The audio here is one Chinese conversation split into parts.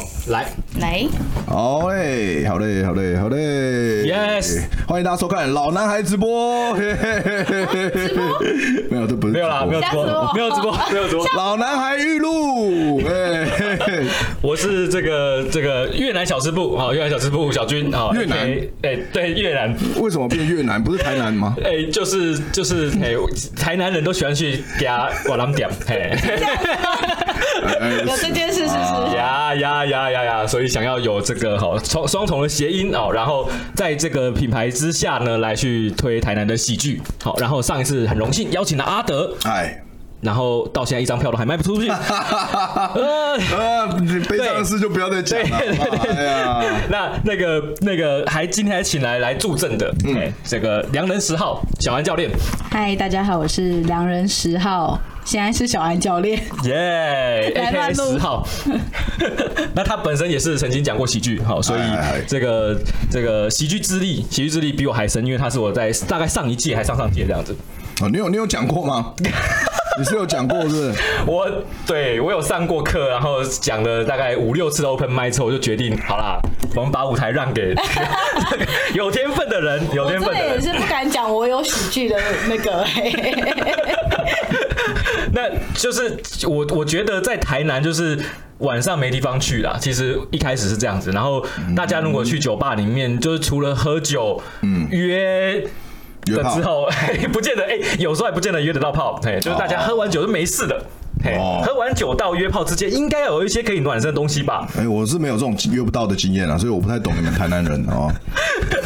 好，来。来，好嘞，好嘞，好嘞，好嘞，Yes，欢迎大家收看老男孩直播，嘿嘿嘿嘿嘿嘿，没有，这不是没有啦，没有直播，没有直播，没有直播，老男孩玉露，哎，我是这个这个越南小吃部啊，越南小吃部小军啊，越南，哎，对，越南，为什么变越南？不是台南吗？哎，就是就是，哎，台南人都喜欢去给他瓦郎点，嘿。有这件事是是呀呀呀呀呀，所以想要有这个好双双重的谐音哦，然后在这个品牌之下呢，来去推台南的喜剧。好，然后上一次很荣幸邀请了阿德，哎，然后到现在一张票都还卖不出去。呃，悲伤的事就不要再讲了。对对对，哎，那那个那个还今天还请来来助阵的，嗯，这个良人十号小安教练。嗨，大家好，我是良人十号。现在是小安教练，耶，AK 十号。那他本身也是曾经讲过喜剧，好，所以这个这个喜剧之力，喜剧之力比我还深，因为他是我在大概上一届还上上届这样子。哦，你有你有讲过吗？你是有讲过是不是？我对我有上过课，然后讲了大概五六次 open mic 之后，我就决定好啦，我们把舞台让给 有天分的人，有天分的人。我也是不敢讲我有喜剧的那个。那就是我，我觉得在台南就是晚上没地方去啦。其实一开始是这样子，然后大家如果去酒吧里面，就是除了喝酒，嗯，约了之后，不见得哎，有时候还不见得约得到炮，嘿，就是大家喝完酒是没事的，嘿，喝完酒到约炮之间，应该有一些可以暖身的东西吧？哎，我是没有这种约不到的经验啊，所以我不太懂你们台南人哦。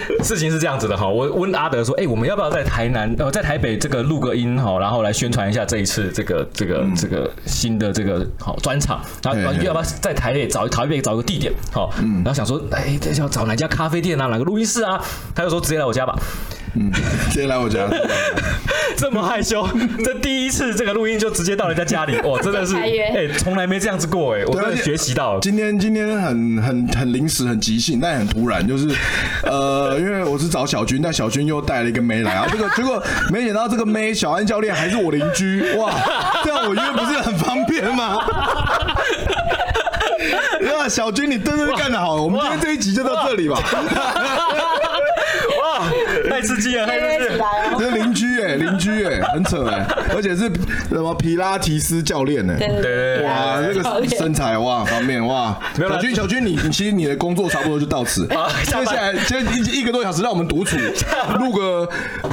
事情是这样子的哈，我问阿德说，哎、欸，我们要不要在台南呃，在台北这个录个音哈，然后来宣传一下这一次这个这个、嗯、这个新的这个好专场，然后要不要在台北找台北找个地点好，嗯，然后想说，哎、欸，要找哪家咖啡店啊，哪个录音室啊？他就说直接来我家吧。嗯，直接来我家，这么害羞，这第一次这个录音就直接到人家家里，哇，真的是，哎，从来没这样子过，哎，我真的学习到了。今天今天很很很临时，很即兴，但也很突然，就是，呃，因为我是找小军，但小军又带了一个妹来啊，这个结果没想到这个妹小安教练还是我邻居，哇，这样我约不是很方便吗？哇，小军你真的是干得好，我们今天这一集就到这里吧。太刺激了，太刺激了！这邻居哎，邻居哎，很扯哎，而且是什么皮拉提斯教练呢，对对对，哇，那个身材哇方面哇，小军小军，你你其实你的工作差不多就到此，接下来接一一个多小时，让我们独处录个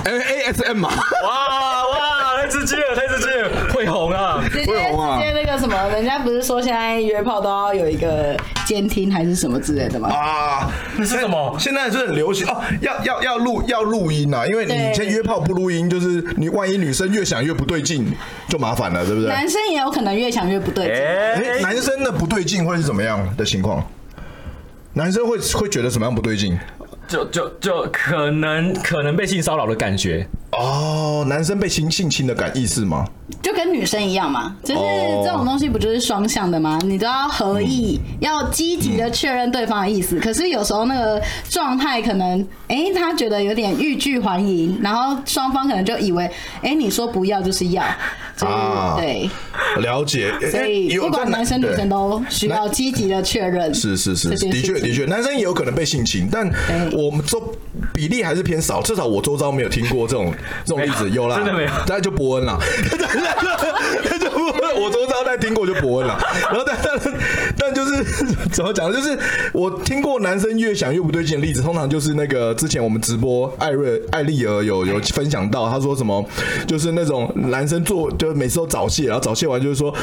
ASM 嘛，哇哇，太刺激了，太刺激了，会红啊，会红啊，直接那个什么，人家不是说现在约炮都要有一个监听还是什么之类的吗？啊，那是什么？现在是很流行哦，要要要录要录音啊，因为你先约炮不录音，就是你万一女生越想越不对劲，就麻烦了，对不对？男生也有可能越想越不对劲。哎，男生的不对劲会是怎么样的情况？男生会会觉得什么样不对劲？就就就可能可能被性骚扰的感觉。哦，男生被性性侵的感意思吗？就跟女生一样嘛，就是这种东西不就是双向的吗？你都要合意，嗯、要积极的确认对方的意思。嗯、可是有时候那个状态可能，哎、欸，他觉得有点欲拒还迎，然后双方可能就以为，哎、欸，你说不要就是要，就是、啊，对，了解。所以不管男生女生都需要积极的确认。是是是，的确的确，男生也有可能被性侵，但我们周比例还是偏少，至少我周遭没有听过这种。这种例子有啦，真的没有，大家就伯恩了，那就伯恩，我都知道，但听过就伯恩啦。然后但但但就是 怎么讲呢？就是我听过男生越想越不对劲的例子，通常就是那个之前我们直播艾瑞艾丽儿有有分享到，他说什么，就是那种男生做就每次都早泄，然后早泄完就是说。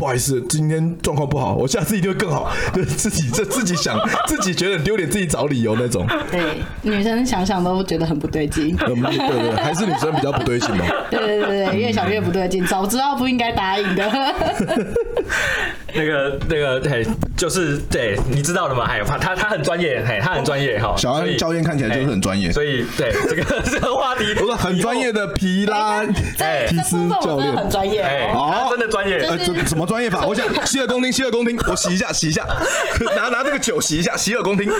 不好意思，今天状况不好，我下次一定会更好。就 是自己这自己想，自己觉得丢脸，自己找理由那种。对，女生想想都觉得很不对劲。对对对，还是女生比较不对劲嘛。对对对对，越想越不对劲，早知道不应该答应的。那个那个，嘿，就是对，你知道的嘛？还有他他他很专业，嘿，他很专业哈。小安教练看起来就是很专业，所以对这个 这个话题，不是很专业的皮拉皮斯教练很专业，哦，真的专业。呃，怎什么专业法？我想洗耳恭听，洗耳恭听，我洗一下，洗一下，拿拿这个酒洗一下，洗耳恭听。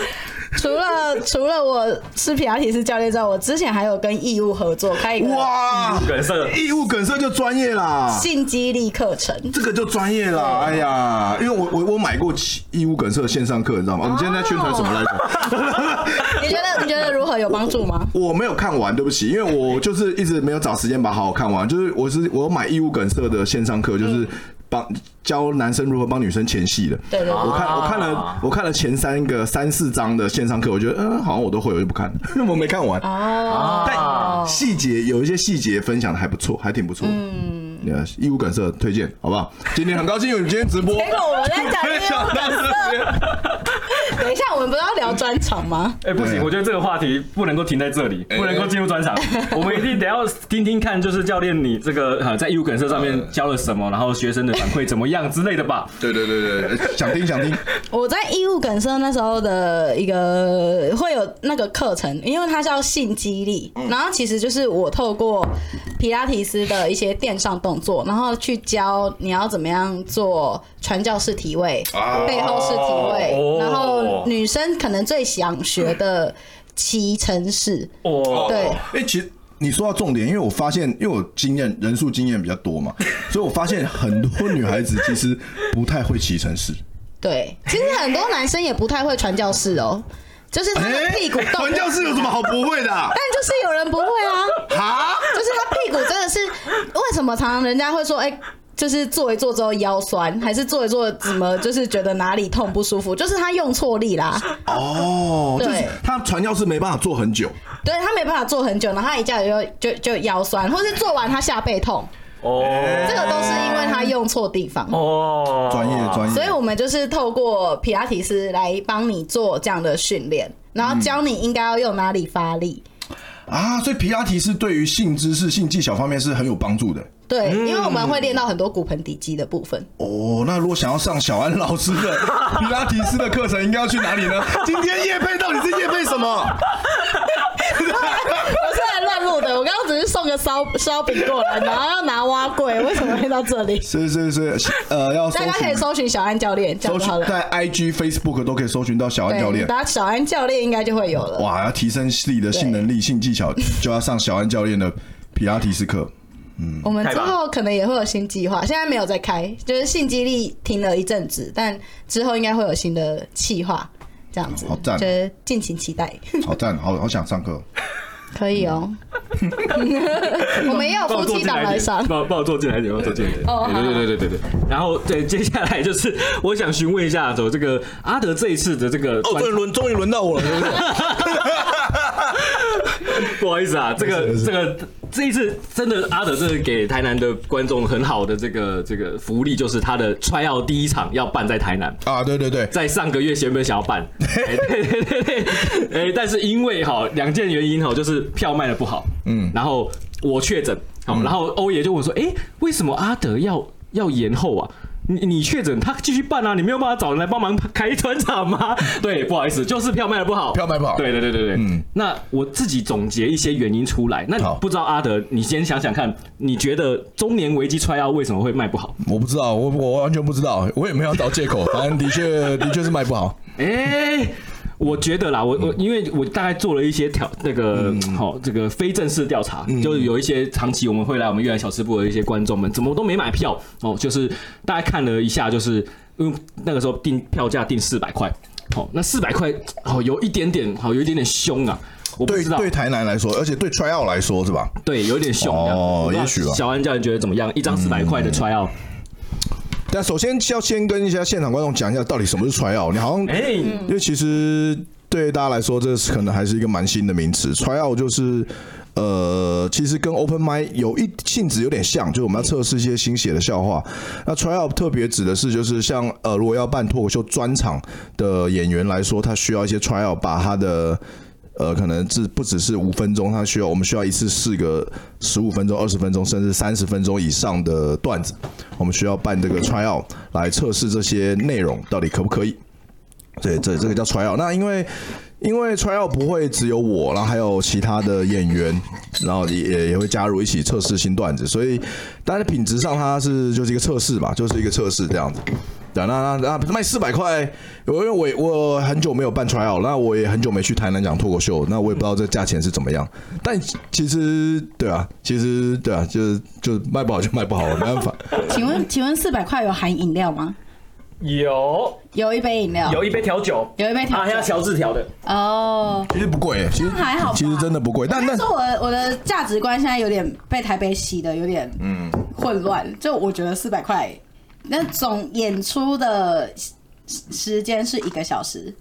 除了除了我是皮拉提斯教练之外，我之前还有跟义务合作开一个哇，梗塞义务梗塞就专业啦，性激励课程，这个就专业啦。哎呀，因为我我我买过义务梗塞的线上课，你知道吗？我们今天在宣传什么来着？你觉得你觉得如何有帮助吗？我没有看完，对不起，因为我就是一直没有找时间把好好看完。就是我是我买义务梗塞的线上课，就是帮教男生如何帮女生前戏的。对对，我看我看了我看了前三个三四章的线上课，我觉得嗯好像我都会，我就不看了，因为我没看完。哦，但细节有一些细节分享的还不错，还挺不错。嗯，义务梗社推荐，好不好？今天很高兴有你今天直播。结果我们在讲义务梗塞。等一下，我们不是要聊专场吗？哎，不行，我觉得这个话题不能够停在这里，不能够进入专场。我们一定得要听听看，就是教练你这个呃在义务梗社上面教了什么，然后学生的反馈怎么样之类的吧？对对对对，想听想听。我在义务梗社那时候的一个会有那个课程，因为它叫性激励，然后其实就是我透过皮拉提斯的一些电上动作，然后去教你要怎么样做传教士体位、背后式体位，然后。女生可能最想学的骑乘式哦，对，哎，其实你说到重点，因为我发现，因为我经验人数经验比较多嘛，所以我发现很多女孩子其实不太会骑乘式。对，其实很多男生也不太会传教士哦，就是他的屁股动。传教士有什么好不会的？但就是有人不会啊，哈，就是他屁股真的是为什么常常人家会说，哎。就是坐一坐之后腰酸，还是坐一坐怎么就是觉得哪里痛不舒服？就是他用错力啦。哦，对，他传教士没办法坐很久。对，他没办法坐很久，然后他一下就就就腰酸，或是做完他下背痛。哦，这个都是因为他用错地方。哦，专业专业。所以我们就是透过皮拉提斯来帮你做这样的训练，然后教你应该要用哪里发力。啊，所以皮拉提斯对于性知识、性技巧方面是很有帮助的。对，因为我们会练到很多骨盆底肌的部分。哦，那如果想要上小安老师的 皮拉提斯的课程，应该要去哪里呢？今天叶配到底是叶配什么？我是来乱录的，我刚刚只是送个烧烧饼过来，然后要拿挖柜，为什么会到这里？是是是，呃，要大家可以搜寻小安教练，搜寻在 IG、Facebook 都可以搜寻到小安教练，打小安教练应该就会有了。哇，要提升自己的性能力、性技巧，就要上小安教练的皮拉提斯课。嗯，我们之后可能也会有新计划，现在没有在开，就是性激励停了一阵子，但之后应该会有新的计划，这样子，好赞，就是敬请期待。好赞，好好想上课，可以哦。我们也有夫妻档来上，帮帮我坐进来一点，帮我坐进来一点。哦，对对对对对对。然后对，接下来就是我想询问一下，走这个阿德这一次的这个，哦，终于轮终于轮到我了，对不 好意思啊，这个这个。这一次真的阿德，这是给台南的观众很好的这个这个福利，就是他的 try out 第一场要办在台南。啊，对对对，在上个月原本想要办，对对对对，哎，但是因为哈两件原因哈，就是票卖的不好，嗯，然后我确诊，好，然后欧爷就问说，哎，为什么阿德要要延后啊？你你确诊，他继续办啊，你没有办法找人来帮忙开专场吗？对，不好意思，就是票卖的不好，票卖不好。对对对对对，嗯，那我自己总结一些原因出来。那不知道阿德，你先想想看，你觉得中年危机 try out 为什么会卖不好？我不知道，我我完全不知道，我也没有找借口，反正的确 的确是卖不好。哎、欸。我觉得啦，我我因为我大概做了一些调那个好、嗯、这个非正式调查，嗯、就是有一些长期我们会来我们越南小吃部的一些观众们，怎么都没买票哦，就是大概看了一下，就是因为那个时候定票价定四百块，好，那四百块好有一点点好有一点点凶啊，我不知道对对台南来说，而且对 try out 来说是吧？对，有点凶哦，也许吧。小安教练觉得怎么样？一张四百块的 try out。嗯但首先要先跟一下现场观众讲一下，到底什么是 try out。你好像，因为其实对大家来说，这是可能还是一个蛮新的名词。try out 就是，呃，其实跟 open mic 有一性质有点像，就是我们要测试一些新写的笑话。那 try out 特别指的是，就是像呃，如果要办脱口秀专场的演员来说，他需要一些 try out，把他的。呃，可能只不只是五分钟，他需要我们需要一次试个十五分钟、二十分钟，甚至三十分钟以上的段子，我们需要办这个 try out 来测试这些内容到底可不可以。对，这这个叫 try out。那因为因为 try out 不会只有我，然后还有其他的演员，然后也也会加入一起测试新段子，所以但是品质上它是就是一个测试吧，就是一个测试这样子。对，那那那卖四百块，因为我我很久没有办 try out，那我也很久没去台南讲脱口秀，那我也不知道这价钱是怎么样。但其实对啊，其实对啊，就是就卖不好就卖不好了，没办法。请问请问四百块有含饮料吗？有有一杯饮料，有一杯调酒，有一杯调酒，啊，要调制调的哦。其实不贵，其实还好，其实真的不贵。但但是我我的价值观现在有点被台北洗的有点嗯混乱，就我觉得四百块那总演出的时间是一个小时。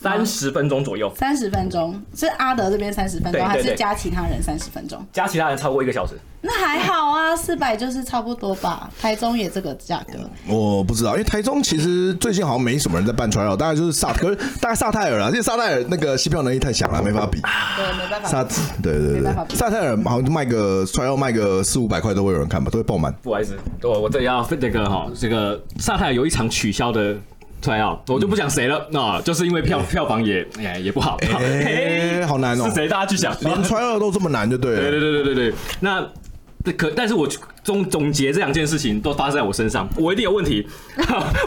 三十分钟左右，三十分钟是阿德这边三十分钟，还是加其他人三十分钟？加其他人超过一个小时，那还好啊，四百就是差不多吧。台中也这个价格，我不知道，因为台中其实最近好像没什么人在办 try out，大概就是萨，可 是大概萨泰尔啊，因为萨泰尔那个吸票能力太强了，没法比。对，没办法。萨，对对对，萨泰尔好像卖个 try out 卖个四五百块都会有人看吧，都会爆满。不好意思，我我这里要这个哈，这个萨泰尔有一场取消的。Try out，我就不讲谁了，那就是因为票票房也也不好，哎，好难哦。是谁？大家去想，连 try out 都这么难，就对了。对对对对对对。那可，但是我总总结这两件事情都发生在我身上，我一定有问题，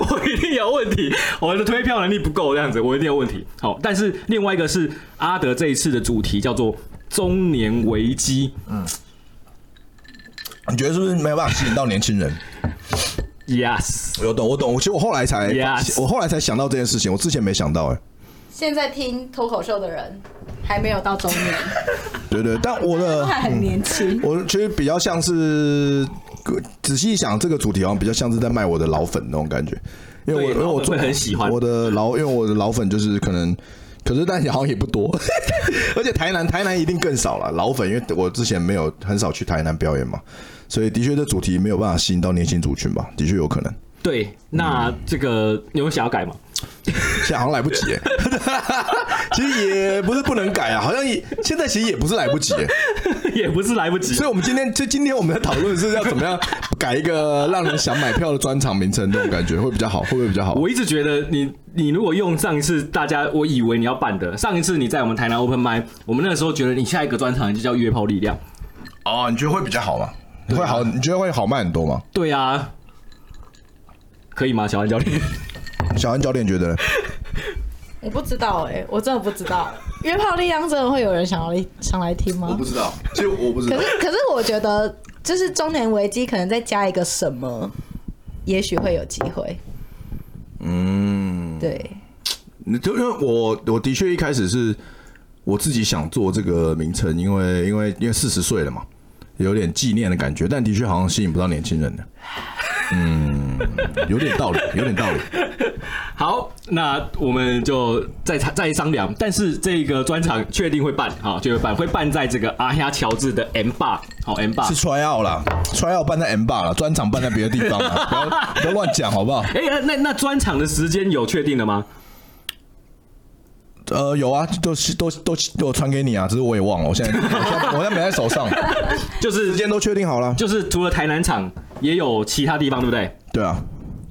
我一定有问题，我的推票能力不够，这样子我一定有问题。好，但是另外一个是阿德这一次的主题叫做中年危机，嗯，你觉得是不是没有办法吸引到年轻人？Yes，我懂，我懂。其实我后来才，Yes. 我后来才想到这件事情，我之前没想到哎。现在听脱口秀的人还没有到中年，对对，但我的 还很年轻。我觉得比较像是，仔细一想，这个主题好像比较像是在卖我的老粉那种感觉，因为我因为我最很喜欢我的老，因为我的老粉就是可能，可是但好像也不多，而且台南台南一定更少了老粉，因为我之前没有很少去台南表演嘛。所以的确，这主题没有办法吸引到年轻族群吧？的确有可能。对，那这个你有想要改吗？现在好像来不及耶。其实也不是不能改啊，好像也现在其实也不是来不及，也不是来不及。所以，我们今天就今天我们在讨论是要怎么样改一个让人想买票的专场名称，那种感觉会比较好，会不会比较好？我一直觉得你你如果用上一次大家我以为你要办的上一次你在我们台南 Open Mic，我们那个时候觉得你下一个专场就叫约炮力量。哦，你觉得会比较好吗？会好？你觉得会好卖很多吗？对啊，可以吗？小安教练，小安教练觉得？我不知道哎、欸，我真的不知道。约炮力量真的会有人想要想来听吗？我不知道，其实我不知道。可是可是我觉得，就是中年危机可能再加一个什么，也许会有机会。嗯，对。你就因为我我的确一开始是我自己想做这个名称，因为因为因为四十岁了嘛。有点纪念的感觉，但的确好像吸引不到年轻人的。嗯，有点道理，有点道理。好，那我们就再再商量。但是这个专场确定会办，好，就会办，会办在这个阿哈乔治的 M Bar，好，M Bar 是 try out 啦，try out 办在 M Bar 了，专场办在别的地方了，不要不要乱讲，好不好？哎、欸，那那专场的时间有确定了吗？呃，有啊，都都都都传给你啊，只是我也忘了，我现在我现在没在手上，就是时间都确定好了，就是除了台南场，也有其他地方，对不对？对啊。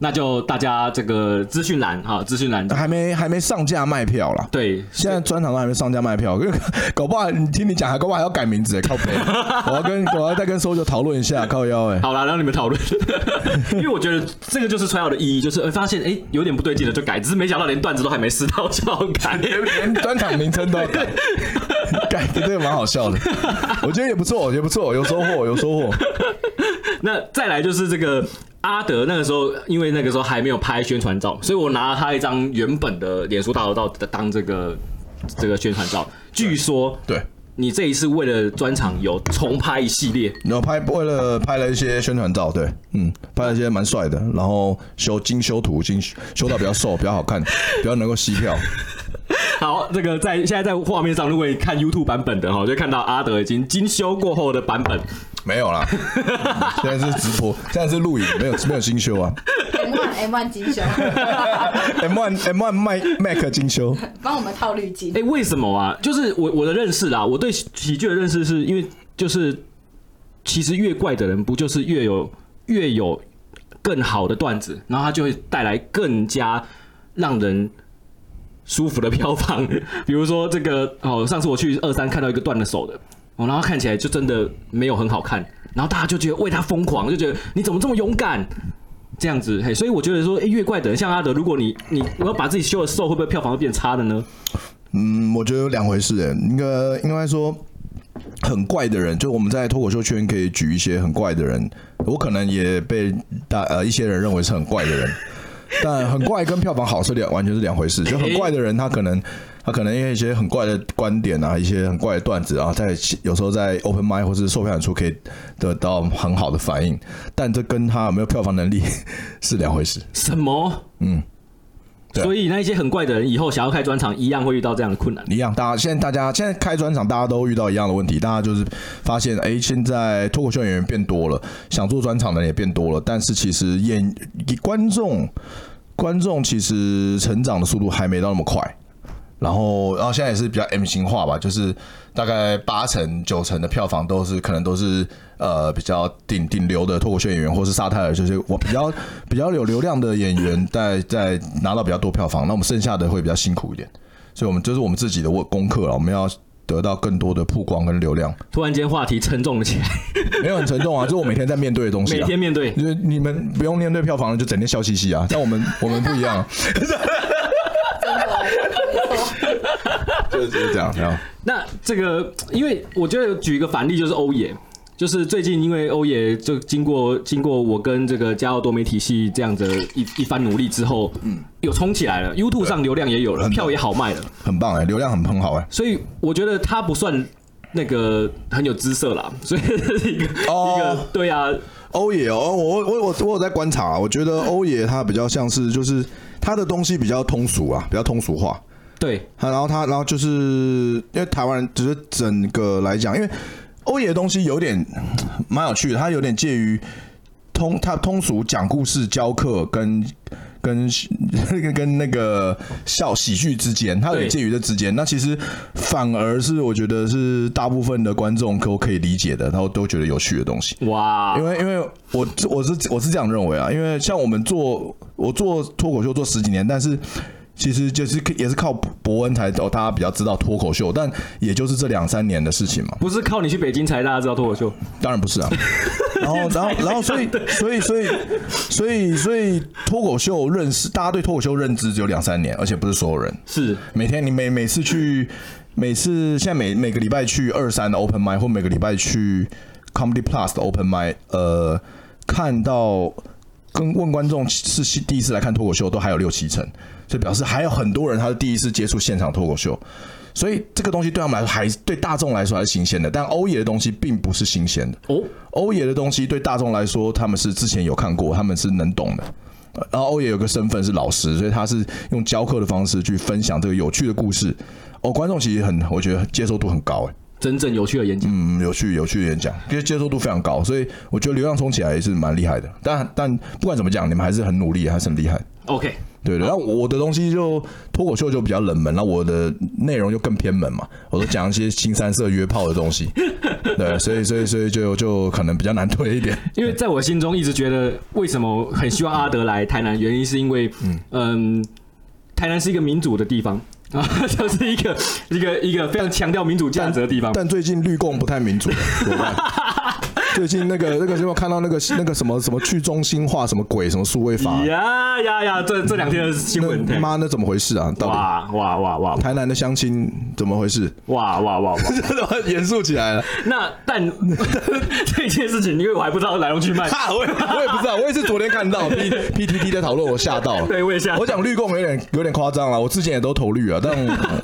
那就大家这个资讯栏哈，资讯栏还没还没上架卖票啦。对，现在专场都还没上架卖票，搞不好你听你讲，还搞不好还要改名字哎，靠背。我要跟我要再跟 Soju 讨论一下，靠腰哎。好了，让你们讨论，因为我觉得这个就是 try out 的意义，就是发现哎有点不对劲了就改，只是没想到连段子都还没试到就要改，连专场名称都要改，改的这个蛮好笑的。我觉得也不错，也不错，有收获，有收获。那再来就是这个。阿德那个时候，因为那个时候还没有拍宣传照，所以我拿了他一张原本的脸书大头照当这个这个宣传照。据说，对你这一次为了专场有重拍一系列，有拍为了拍了一些宣传照，对，嗯，拍了一些蛮帅的，然后修精修图，精修到比较瘦，比较好看，比较能够吸票。好，这个在现在在画面上，如果你看 YouTube 版本的哈，就看到阿德已经精修过后的版本。没有啦，现在是直播，现在是录影，没有没有精修啊。M one M one 精修，M one M one Mac Mac 精修，帮我们套滤镜。哎，为什么啊？就是我我的认识啦，我对喜剧的认识是因为就是其实越怪的人不就是越有越有更好的段子，然后他就会带来更加让人。舒服的票房，比如说这个哦，上次我去二三看到一个断了手的哦，然后看起来就真的没有很好看，然后大家就觉得为他疯狂，就觉得你怎么这么勇敢？这样子，嘿，所以我觉得说，哎，越怪的人像阿德，如果你你我要把自己修的瘦，会不会票房会变差的呢？嗯，我觉得有两回事，哎，应该应该说很怪的人，就我们在脱口秀圈可以举一些很怪的人，我可能也被大呃一些人认为是很怪的人，但很怪跟票房好是两完全是两回事，就很怪的人他可能。他可能因为一些很怪的观点啊，一些很怪的段子啊，在有时候在 open mic 或是售票演出可以得到很好的反应，但这跟他有没有票房能力 是两回事。什么？嗯，所以那一些很怪的人以后想要开专场，一样会遇到这样的困难。一样，大家现在大家现在开专场，大家都遇到一样的问题。大家就是发现，哎，现在脱口秀演员变多了，想做专场的人也变多了，但是其实演观众观众其实成长的速度还没到那么快。然后，然后现在也是比较 M 型化吧，就是大概八成九成的票房都是可能都是呃比较顶顶流的脱口秀演员，或是沙泰尔，就是我比较比较有流量的演员在在拿到比较多票房，那我们剩下的会比较辛苦一点，所以我们就是我们自己的功课了，我们要得到更多的曝光跟流量。突然间话题沉重了起来，没有很沉重啊，就是我每天在面对的东西，每天面对，就是你们不用面对票房，就整天笑嘻嘻啊，但我们我们不一样。就是这样。那这个，因为我觉得举一个反例，就是欧野，就是最近因为欧野就经过经过我跟这个嘉奥多媒体系这样的一一番努力之后，嗯，有冲起来了，YouTube 上流量也有了，票也好卖了，很棒哎，流量很很好哎。所以我觉得他不算那个很有姿色啦，所以是一个、哦、一个对啊，欧野哦，我我我我有在观察，我觉得欧野他比较像是就是他的东西比较通俗啊，比较通俗化。对，然后他，然后就是因为台湾人，只是整个来讲，因为欧野的东西有点蛮有趣的，他有点介于通，他通俗讲故事、教课跟跟跟跟那个笑喜剧之间，他有点介于这之间。那其实反而是我觉得是大部分的观众都可以理解的，然后都觉得有趣的东西。哇，因为因为我我是我是这样认为啊，因为像我们做我做脱口秀做十几年，但是。其实就是也是靠博恩才哦，大家比较知道脱口秀，但也就是这两三年的事情嘛。不是靠你去北京才大家知道脱口秀，当然不是啊。然后，然后，然后，所以，所以，所以，所以，所以脱口秀认识，大家对脱口秀认知只有两三年，而且不是所有人。是每天你每每次去，每次现在每每个礼拜去二三的 open mic 或每个礼拜去 comedy plus 的 open mic，呃，看到跟问观众是第一次来看脱口秀，都还有六七成。就表示还有很多人他是第一次接触现场脱口秀，所以这个东西对他们来说还对大众来说还是新鲜的。但欧野的东西并不是新鲜的哦，欧野的东西对大众来说他们是之前有看过，他们是能懂的。然后欧野有个身份是老师，所以他是用教课的方式去分享这个有趣的故事。哦，观众其实很，我觉得接受度很高哎，真正有趣的演讲，嗯，有趣有趣的演讲，因为接受度非常高，所以我觉得流量冲起来也是蛮厉害的。但但不管怎么讲，你们还是很努力，还是很厉害。OK。对对，然后我的东西就脱口秀就比较冷门，然后我的内容就更偏门嘛，我都讲一些新三色约炮的东西，对，所以所以所以就就可能比较难推一点。因为在我心中一直觉得，为什么很希望阿德来台南，原因是因为，嗯嗯，台南是一个民主的地方啊，就是一个一个一个非常强调民主价值的地方。但，但最近绿共不太民主，怎么办？最近那个那个，有没有看到那个那个什么什么去中心化什么鬼什么数位法？呀呀呀！这这两天的新闻，妈，那怎么回事啊？哇哇哇哇！台南的相亲怎么回事？哇哇哇哇！严肃起来了。那但 这件事情，因为我还不知道来龙去脉，我也我也不知道，我也是昨天看到 P P T T 在讨论，我吓到了。对，我也吓。我讲绿共有点有点夸张了，我之前也都投绿啊，但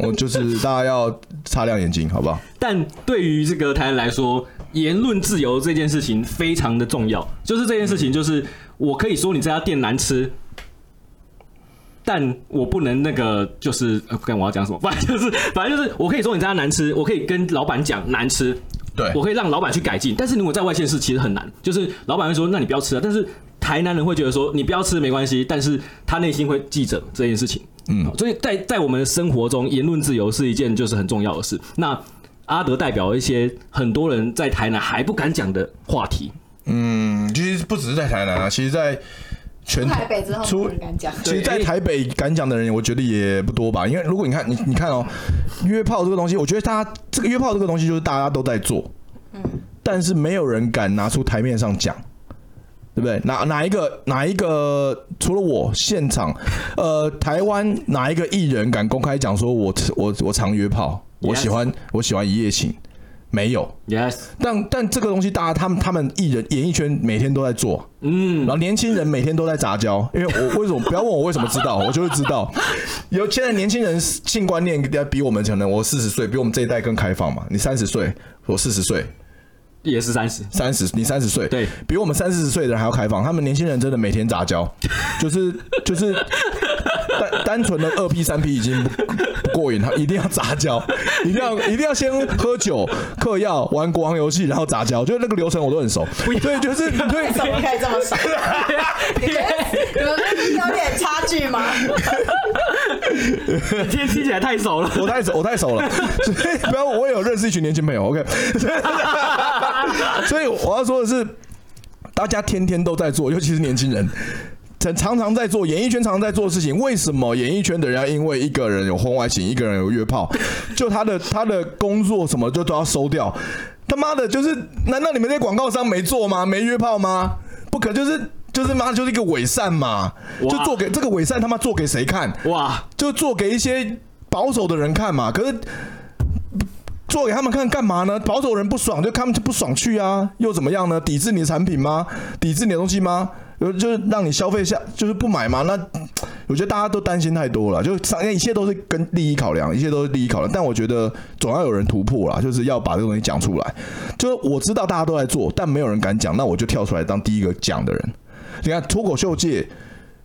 我就是大家要擦亮眼睛，好不好？但对于这个台南来说。言论自由这件事情非常的重要，就是这件事情，就是我可以说你这家店难吃，但我不能那个，就是不看我要讲什么，反正就是反正就是我可以说你这家难吃，我可以跟老板讲难吃，对，我可以让老板去改进。但是如果在外县市其实很难，就是老板会说那你不要吃啊，但是台南人会觉得说你不要吃没关系，但是他内心会记着这件事情，嗯，所以在在我们的生活中，言论自由是一件就是很重要的事。那阿德代表一些很多人在台南还不敢讲的话题。嗯，其实不只是在台南啊，其实，在全台北之后出敢讲。其实，在台北敢讲的人，我觉得也不多吧。因为如果你看，你你看哦，约炮这个东西，我觉得大家这个约炮这个东西，就是大家都在做，嗯，但是没有人敢拿出台面上讲。对不对？哪哪一个哪一个除了我现场，呃，台湾哪一个艺人敢公开讲说我我我常约炮，我喜欢我喜欢一夜情？没有。Yes，但但这个东西，大家他们他们艺人演艺圈每天都在做，嗯，然后年轻人每天都在杂交，因为我为什么不要问我为什么知道，我就会知道，有现在年轻人性观念要比我们可能我四十岁，比我们这一代更开放嘛，你三十岁，我四十岁。也是三十，三十，你三十岁，对，比我们三四十岁的人还要开放。他们年轻人真的每天杂交，就是就是单单纯的二 P 三 P 已经不不过瘾，他一定要杂交，一定要一定要先喝酒、嗑药、玩国王游戏，然后杂交，就是那个流程我都很熟。对，就是对，怎么可以这么熟？你觉得你们有点差距吗？今天听起来太熟了，我太熟，我太熟了。所以不要，我也有认识一群年轻朋友。OK，所以我要说的是，大家天天都在做，尤其是年轻人，常常常在做演艺圈，常常在做的事情。为什么演艺圈的人要因为一个人有婚外情，一个人有约炮，就他的他的工作什么就都要收掉？他妈的，就是难道你们这些广告商没做吗？没约炮吗？不可，就是就是妈，就是一个伪善嘛，就做给这个伪善他妈做给谁看？哇，就做给一些保守的人看嘛。可是做给他们看干嘛呢？保守人不爽，就他们就不爽去啊，又怎么样呢？抵制你的产品吗？抵制你的东西吗？就是让你消费下，就是不买吗？那 我觉得大家都担心太多了，就商业一切都是跟利益考量，一切都是利益考量。但我觉得总要有人突破啦，就是要把这个东西讲出来。就是我知道大家都在做，但没有人敢讲，那我就跳出来当第一个讲的人。你看脱口秀界，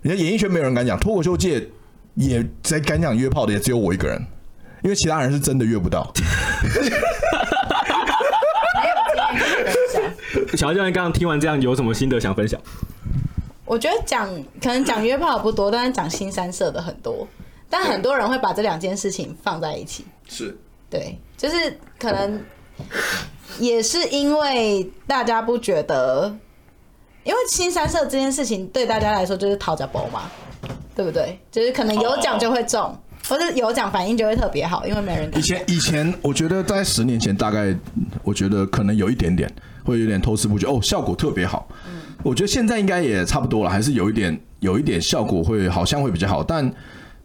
你看演艺圈没有人敢讲，脱口秀界也在敢讲约炮的也只有我一个人，因为其他人是真的约不到。小教练刚刚听完这样，有什么心得想分享？我觉得讲可能讲约炮不多，但是讲新三色的很多，但很多人会把这两件事情放在一起。是，对，就是可能也是因为大家不觉得，因为新三色这件事情对大家来说就是讨价包嘛，对不对？就是可能有奖就会中，或者有奖反应就会特别好，因为没人敢。以前以前，我觉得在十年前，大概我觉得可能有一点点会有点偷师不觉哦，效果特别好。我觉得现在应该也差不多了，还是有一点有一点效果会好像会比较好，但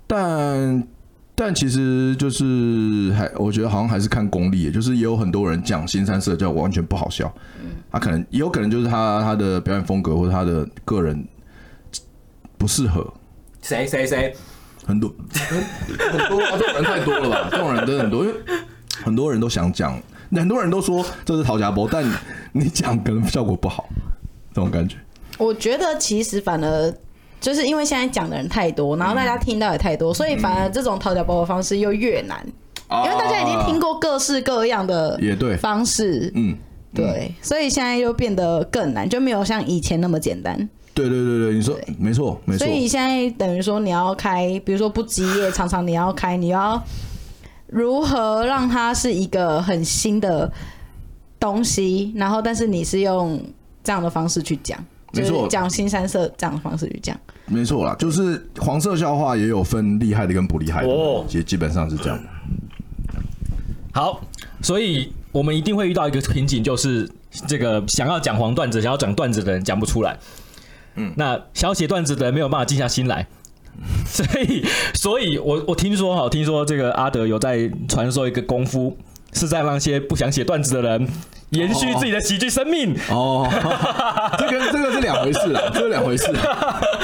但但其实就是还我觉得好像还是看功力，就是也有很多人讲新三色就完全不好笑，他可能也有可能就是他他的表演风格或者他的个人不适合。谁谁谁？很多 很多啊，这种人太多了吧？这种人真的很多，因为很多人都想讲，很多人都说这是讨价包，但你讲可能效果不好。这种感觉，我觉得其实反而就是因为现在讲的人太多，然后大家听到也太多，所以反而这种讨价包的方式又越难，因为大家已经听过各式各样的也对方式，嗯，对，所以现在又变得更难，就没有像以前那么简单。对对对对，你说没错没错。所以现在等于说你要开，比如说不职业，常常你要开，你要如何让它是一个很新的东西，然后但是你是用。这样的方式去讲，没错，讲新三色这样的方式去讲，没错啦。就是黄色笑话也有分厉害的跟不厉害的，哦，其实基本上是这样。好，所以我们一定会遇到一个瓶颈，就是这个想要讲黄段子、想要讲段子的人讲不出来。嗯，那想要写段子的人没有办法静下心来，所以，所以我我听说哈，听说这个阿德有在传授一个功夫，是在让那些不想写段子的人。延续自己的喜剧生命哦，这个这个是两回事啦，这是两回事。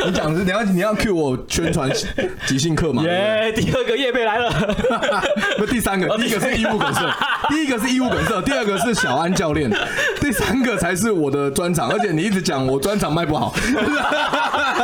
你讲的是你要你要 cue 我宣传即兴课嘛？耶，第二个叶贝来了，不，第三个，第一个是义务梗塞，第一个是义务梗塞，第二个是小安教练，第三个才是我的专场。而且你一直讲我专场卖不好，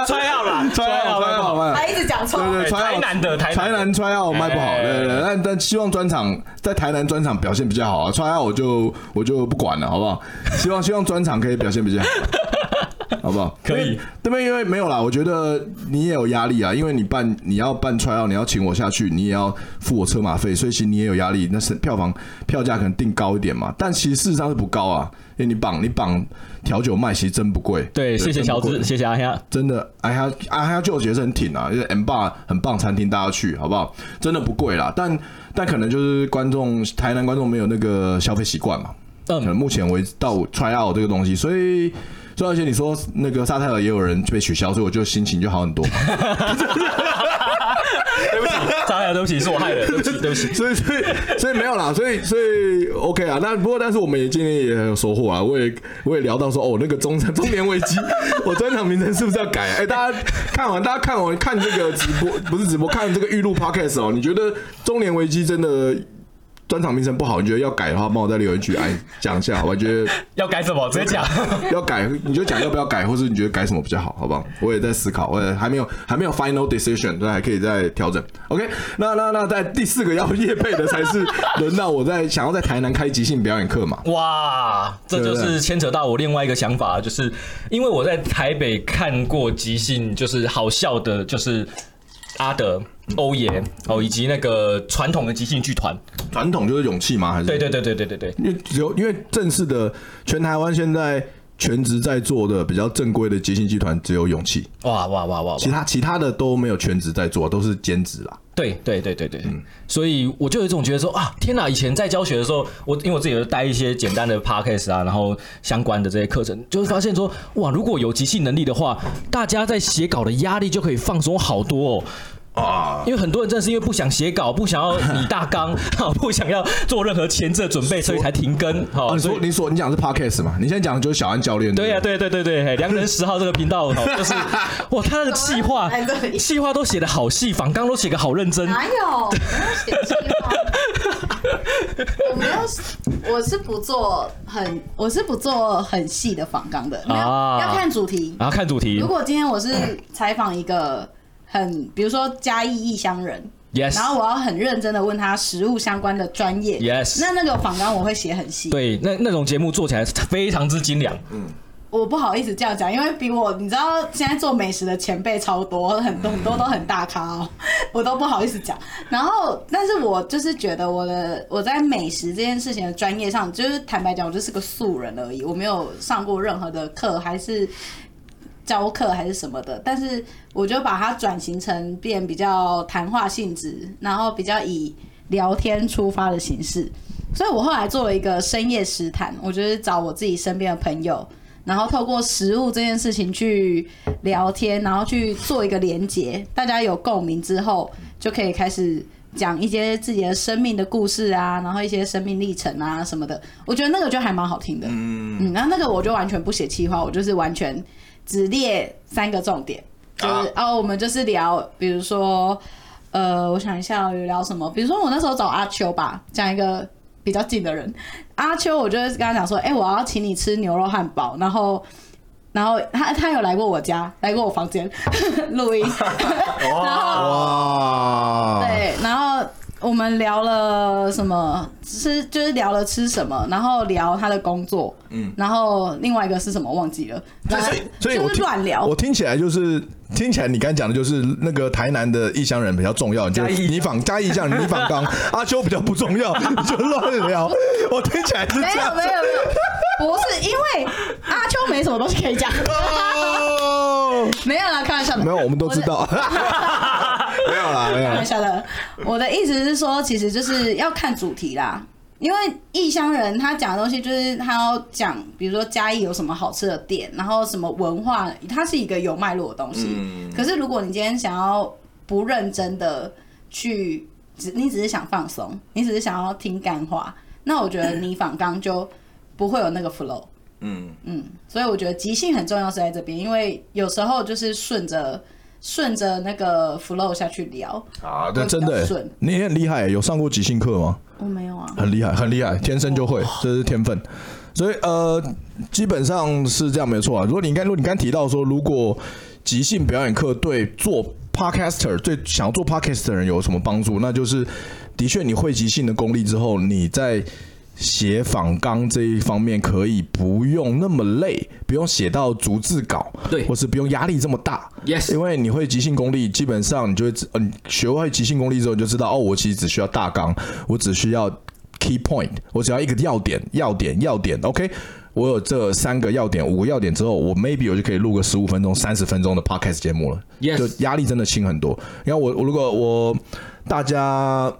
穿药了，穿药穿药卖，还一直讲错，对对，台南的台南穿药卖不好，对对对，但但希望专场在台南专场表现比较好啊，穿药我就我就。不管了，好不好？希望 希望专场可以表现比较好，好不好？可以。对不对？因为没有啦，我觉得你也有压力啊，因为你办你要办 trial，你要请我下去，你也要付我车马费，所以其实你也有压力。那是票房票价可能定高一点嘛，但其实事实上是不高啊，因为你绑你绑调酒卖，其实真不贵。对，谢谢乔治，谢谢阿虾，真的阿虾阿虾就我觉得是很挺啊，因为 M bar 很棒餐厅，大家去好不好？真的不贵啦，但但可能就是观众台南观众没有那个消费习惯嘛。嗯，目前为止到 try out 这个东西，所以所以而且你说那个沙泰尔也有人被取消，所以我就心情就好很多。对不起，沙泰尔，对不起，是我害的，对不起，对不起。所以所以所以没有啦，所以所以 OK 啊。但不过但是我们也今天也很有收获啊。我也我也聊到说哦，那个中中年危机，我专场名称是不是要改？哎、欸，大家看完，大家看完看这个直播不是直播，看这个预录 Podcast 哦，你觉得中年危机真的？专场名称不好，你觉得要改的话，帮我在留言区哎讲一下。我觉得 要改什么，直接讲。要改，你就讲要不要改，或者你觉得改什么比较好，好不好？我也在思考，我也还没有还没有 final decision，对，还可以再调整。OK，那那那在第四个要业配的才是轮到我在想要在台南开即兴表演课嘛？哇，这就是牵扯到我另外一个想法，就是因为我在台北看过即兴，就是好笑的，就是。阿德、欧爷哦，以及那个传统的即兴剧团，传统就是勇气吗？还是？对对对对对对对，因为只有因为正式的全台湾现在全职在做的比较正规的即兴剧团只有勇气。哇哇哇哇！其他其他的都没有全职在做，都是兼职啦。对对对对对，嗯，所以我就有一种觉得说啊，天哪！以前在教学的时候，我因为我自己有带一些简单的 podcast 啊，然后相关的这些课程，就会发现说，哇，如果有即兴能力的话，大家在写稿的压力就可以放松好多哦。啊，因为很多人真的是因为不想写稿，不想要拟大纲，不想要做任何前置准备，所以才停更。好，你说你说你讲的是 podcast 嘛？你现在讲的就是小安教练。对呀，对对对对，良人十号这个频道就是哇，他的企划，企划都写的好细，仿纲都写的好认真。哪有？没有写企划？我没有，我是不做很，我是不做很细的仿纲的。啊，要看主题啊，看主题。如果今天我是采访一个。很，比如说嘉义异乡人，yes，然后我要很认真的问他食物相关的专业，yes，那那个访纲我会写很细，对，那那种节目做起来非常之精良，嗯，我不好意思这样讲，因为比我你知道现在做美食的前辈超多，很多很多都很大咖哦，我都不好意思讲。然后，但是我就是觉得我的我在美食这件事情的专业上，就是坦白讲，我就是个素人而已，我没有上过任何的课，还是。教课还是什么的，但是我就把它转型成变比较谈话性质，然后比较以聊天出发的形式。所以我后来做了一个深夜食谈，我就是找我自己身边的朋友，然后透过食物这件事情去聊天，然后去做一个连结，大家有共鸣之后，就可以开始讲一些自己的生命的故事啊，然后一些生命历程啊什么的。我觉得那个就还蛮好听的，嗯，然后那个我就完全不写企划，我就是完全。只列三个重点，就是哦，我们就是聊，比如说，呃，我想一下有聊什么，比如说我那时候找阿秋吧，讲一个比较近的人，阿秋，我就跟他讲说，哎、欸，我要请你吃牛肉汉堡，然后，然后他他有来过我家，来过我房间。录音，然后哇，对，然后。我们聊了什么？吃就是聊了吃什么，然后聊他的工作，嗯，然后另外一个是什么忘记了。所以，所以我就是乱聊。我听起来就是听起来，你刚才讲的就是那个台南的异乡人比较重要，就你访嘉义异乡人，你访刚 阿秋比较不重要，你就乱聊。我听起来是这样。没有没有没有，不是因为阿秋没什么东西可以讲。哦，没有啦，开玩笑的。没有，我们都知道。没有啦，没有。开玩笑的，我的意思是说，其实就是要看主题啦。因为异乡人他讲的东西就是他要讲，比如说嘉义有什么好吃的店，然后什么文化，它是一个有脉络的东西。嗯。可是如果你今天想要不认真的去，只你只是想放松，你只是想要听干话，那我觉得你访刚就不会有那个 flow。嗯嗯。所以我觉得即兴很重要是在这边，因为有时候就是顺着。顺着那个 flow 下去聊啊，对，真的，你也很厉害，有上过即兴课吗？我没有啊，很厉害，很厉害，天生就会，这是天分。所以呃，基本上是这样没错啊。如果你刚，如果你刚提到说，如果即兴表演课对做 podcaster 最想要做 podcaster 的人有什么帮助，那就是的确你会即兴的功力之后，你在。写访纲这一方面可以不用那么累，不用写到逐字稿，对，或是不用压力这么大，yes，因为你会即兴功力，基本上你就会，嗯，学会即兴功力之后，你就知道，哦，我其实只需要大纲，我只需要 key point，我只要一个要点，要点，要点，OK，我有这三个要点，五个要点之后，我 maybe 我就可以录个十五分钟、三十分钟的 podcast 节目了，yes，就压力真的轻很多。然后我，我如果我大家。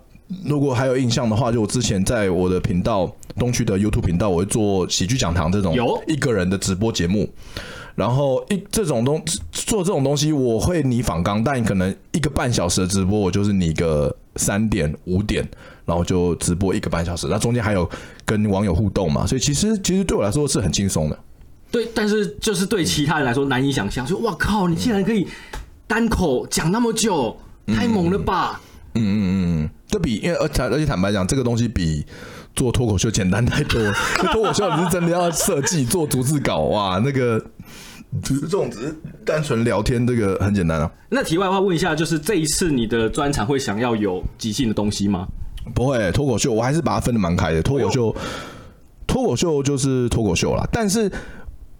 如果还有印象的话，就我之前在我的频道东区的 YouTube 频道，我会做喜剧讲堂这种有一个人的直播节目。然后一这种东做这种东西，我会拟访纲，但可能一个半小时的直播，我就是拟个三点五点，然后就直播一个半小时。那中间还有跟网友互动嘛，所以其实其实对我来说是很轻松的。对，但是就是对其他人来说难以想象，说哇靠，你竟然可以单口讲那么久，太猛了吧？嗯嗯嗯嗯，这比因为而且而且坦白讲，这个东西比做脱口秀简单太多了。脱口秀你是真的要设计做逐字稿哇，那个。只是这种，只是单纯聊天，这个很简单啊。那题外话问一下，就是这一次你的专场会想要有即兴的东西吗？不会，脱口秀我还是把它分的蛮开的。脱口秀，脱口秀就是脱口秀啦。但是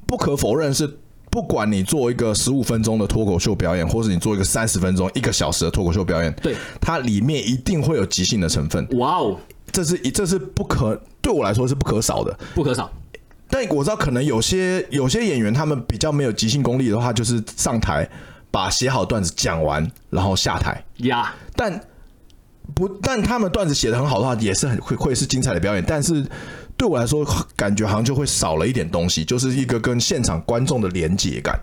不可否认是，不管你做一个十五分钟的脱口秀表演，或是你做一个三十分钟、一个小时的脱口秀表演，对，它里面一定会有即兴的成分。哇哦，这是一这是不可，对我来说是不可少的，不可少。但我知道，可能有些有些演员他们比较没有即兴功力的话，就是上台把写好段子讲完，然后下台呀。但不，但他们段子写得很好的话，也是很会会是精彩的表演。但是对我来说，感觉好像就会少了一点东西，就是一个跟现场观众的连接感。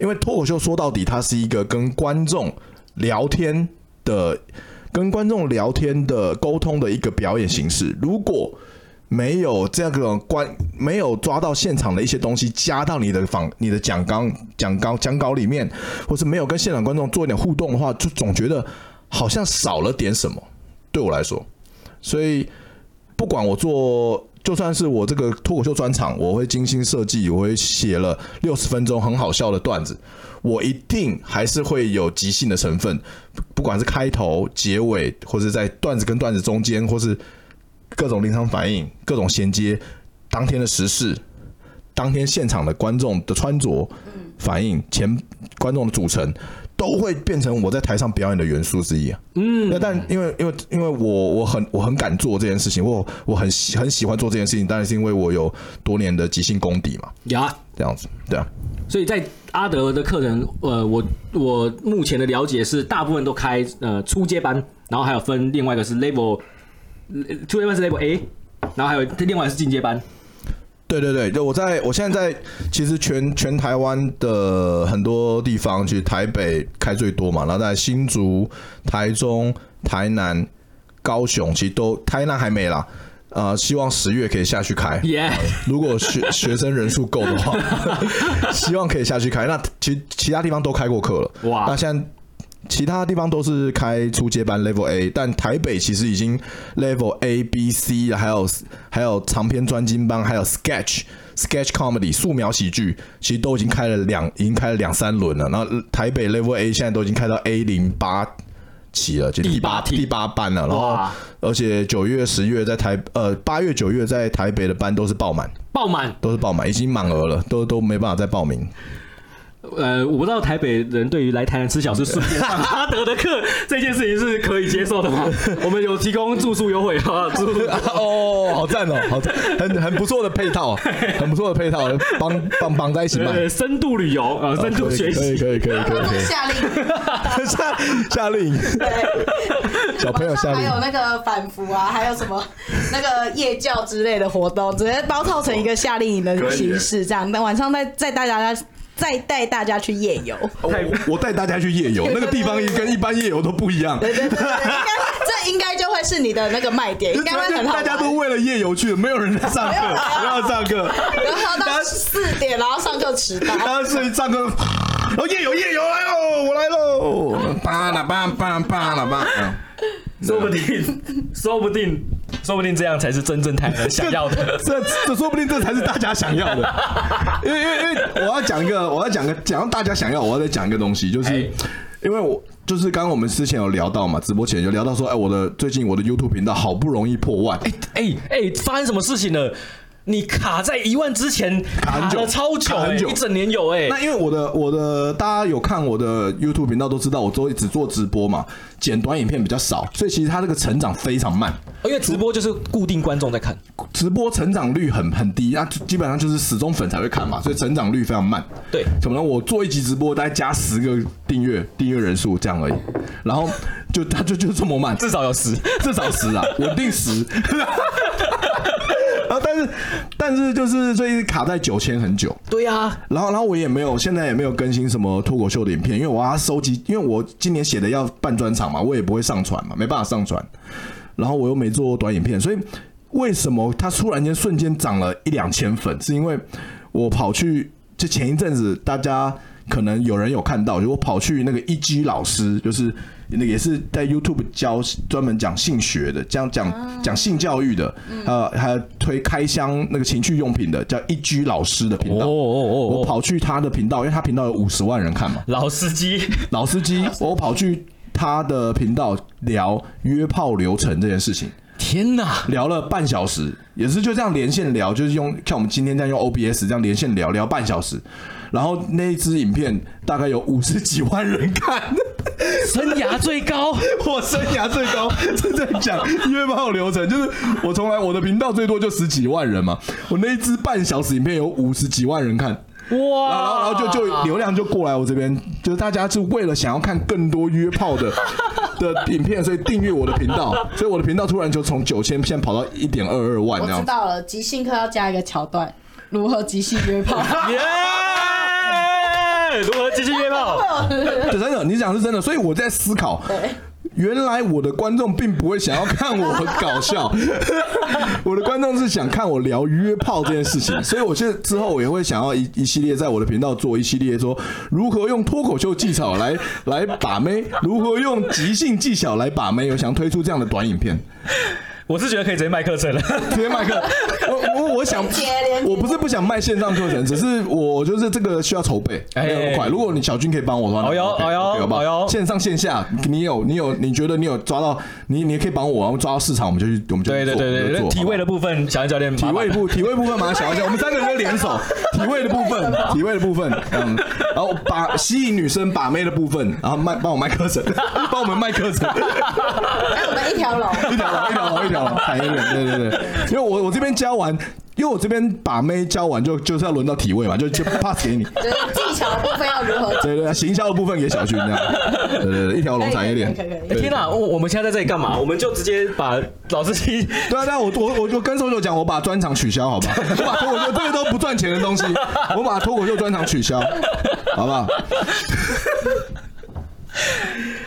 因为脱口秀说到底，它是一个跟观众聊天的、跟观众聊天的沟通的一个表演形式。如果没有这样个观，没有抓到现场的一些东西，加到你的访、你的讲纲、讲稿、讲稿里面，或是没有跟现场观众做一点互动的话，就总觉得好像少了点什么。对我来说，所以不管我做，就算是我这个脱口秀专场，我会精心设计，我会写了六十分钟很好笑的段子，我一定还是会有即兴的成分，不管是开头、结尾，或者在段子跟段子中间，或是。各种临场反应，各种衔接，当天的时事，当天现场的观众的穿着反应，前观众的组成，都会变成我在台上表演的元素之一啊。嗯，那但因为因为因为我我很我很敢做这件事情，我我很喜很喜欢做这件事情，当然是因为我有多年的即兴功底嘛。呀，这样子，对啊。所以在阿德的课程，呃，我我目前的了解是，大部分都开呃初阶班，然后还有分另外一个是 level。初阶班是 level A，然后还有另外是进阶班。对对对，就我在我现在在，其实全全台湾的很多地方，其实台北开最多嘛，然后在新竹、台中、台南、高雄，其实都台南还没啦。呃，希望十月可以下去开。Yeah. 如果学学生人数够的话，希望可以下去开。那其其他地方都开过课了。哇，Wow. 那现在。其他地方都是开初阶班 Level A，但台北其实已经 Level A、B、C，还有还有长篇专精班，还有 Sketch、Sketch Comedy 素描喜剧，其实都已经开了两，已经开了两三轮了。然后台北 Level A 现在都已经开到 A 零八期了，就第八第八班了。然后而且九月、十月在台呃八月、九月在台北的班都是爆满，爆满都是爆满，已经满额了，都都没办法再报名。呃，我不知道台北人对于来台南吃小吃顺便上阿德的课这件事情是可以接受的吗？我们有提供住宿优惠啊，住。宿哦，好赞哦，好赞，很很不错的配套，很不错的配套，绑绑绑在一起嘛，深度旅游啊，深度学习，可以可以可以可以，夏令夏夏令。营，对，小朋友夏令。营，还有那个反服啊，还有什么那个夜教之类的活动，直接包套成一个夏令营的形式，这样，那晚上再再大家。再带大家去夜游，我带大家去夜游，那个地方跟一般夜游都不一样。对对对，应该这应该就会是你的那个卖点，应该会很好。大家都为了夜游去的，没有人在上课，不要上课，然后到四点，然后上课迟到，然后所以上课，然后夜游夜游来喽，我来喽，叭啦叭叭叭啦叭，说不定，说不定。说不定这样才是真正台湾想要的，这这说不定这才是大家想要的，因为因为因为我要讲一个，我要讲个讲到大家想要，我要再讲一个东西，就是因为我就是刚刚我们之前有聊到嘛，直播前有聊到说，哎，我的最近我的 YouTube 频道好不容易破万，哎哎哎，发生什么事情了？你卡在一万之前卡了超久，欸，一整年有哎，欸。那因为我的我的大家有看我的 YouTube 频道都知道，我都只做直播嘛，剪短影片比较少，所以其实它这个成长非常慢。因为直播就是固定观众在看，直播成长率很很低，那基本上就是死忠粉才会看嘛，所以成长率非常慢。对，怎么呢？我做一集直播大概加十个订阅订阅人数这样而已，然后就它就就这么慢，至少有十，至少十啊，稳定十。但是，但是，就是最近卡在九千很久。对呀、啊。然后，然后我也没有，现在也没有更新什么脱口秀的影片，因为我要收集，因为我今年写的要办专场嘛，我也不会上传嘛，没办法上传。然后我又没做短影片，所以为什么它突然间瞬间涨了一两千粉？是因为我跑去，就前一阵子大家可能有人有看到，就我跑去那个一 G 老师，就是。那也是在 YouTube 教专门讲性学的，这样讲讲性教育的，呃，还推开箱那个情趣用品的，叫一居老师的频道。哦哦哦！我跑去他的频道，因为他频道有五十万人看嘛。老司机，老司机，我跑去他的频道聊约炮流程这件事情。天哪，聊了半小时，也是就这样连线聊，就是用像我们今天这样用 OBS 这样连线聊聊半小时。然后那一支影片大概有五十几万人看，生涯最高，我生涯最高正在讲约炮流程，就是我从来我的频道最多就十几万人嘛，我那一支半小时影片有五十几万人看，哇，然后然后就就流量就过来我这边，就是大家是为了想要看更多约炮的 的影片，所以订阅我的频道，所以我的频道突然就从九千现在跑到一点二二万。我知道了，即兴课要加一个桥段，如何即兴约炮。如何继续约炮？真的，你讲是真的，所以我在思考，原来我的观众并不会想要看我很搞笑，我的观众是想看我聊约炮这件事情，所以我现在之后我也会想要一一系列在我的频道做一系列说如何用脱口秀技巧来来把妹，如何用即兴技巧来把妹，我想推出这样的短影片。我是觉得可以直接卖课程了，直接卖课。我我我想，我不是不想卖线上课程，只是我就是这个需要筹备，没有那么快。如果你小军可以帮我的话，好哟好哟好哟，线上线下，你有你有你觉得你有抓到，你你也可以帮我，然后抓到市场，我们就去我们就做。对对对对，体位的部分，小安教练，体位部体位部分马上小安教练，我们三个人就联手，体位的部分，体位的部分，嗯，然后把吸引女生把妹的部分，然后卖帮我卖课程，帮我们卖课程，哎，我们一条龙，一条龙，一条龙，产业链，对对对，因为我我这边教完，因为我这边把妹教完就就是要轮到体位嘛，就就 pass 给你。对，技巧的部分要如何？对对，行销的部分给小军这样。对对对，一条龙产业链。哎天哪，我我们现在在这里干嘛？我们就直接把老司机。对啊，对啊，我我我就跟搜搜讲，我把专场取消，好吧？我把脱口秀这个都不赚钱的东西，我把脱口秀专场取消，好不好？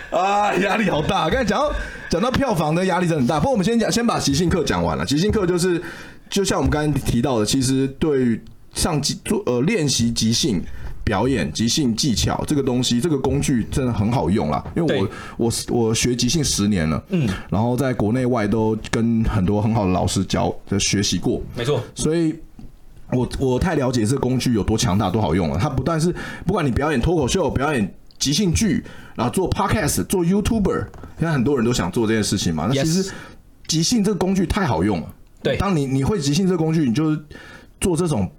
啊，压力好大！刚才讲到讲到票房的压力真的很大。不过我们先讲，先把即兴课讲完了。即兴课就是，就像我们刚才提到的，其实对于上即做呃练习即兴表演、即兴技巧这个东西，这个工具真的很好用啦。因为我我我学即兴十年了，嗯，然后在国内外都跟很多很好的老师教的学习过，没错。所以我我太了解这个工具有多强大、多好用了。它不但是不管你表演脱口秀、表演即兴剧。然后做 podcast，做 YouTuber，现在很多人都想做这件事情嘛。那其实即兴这个工具太好用了。对，当你你会即兴这个工具，你就做这种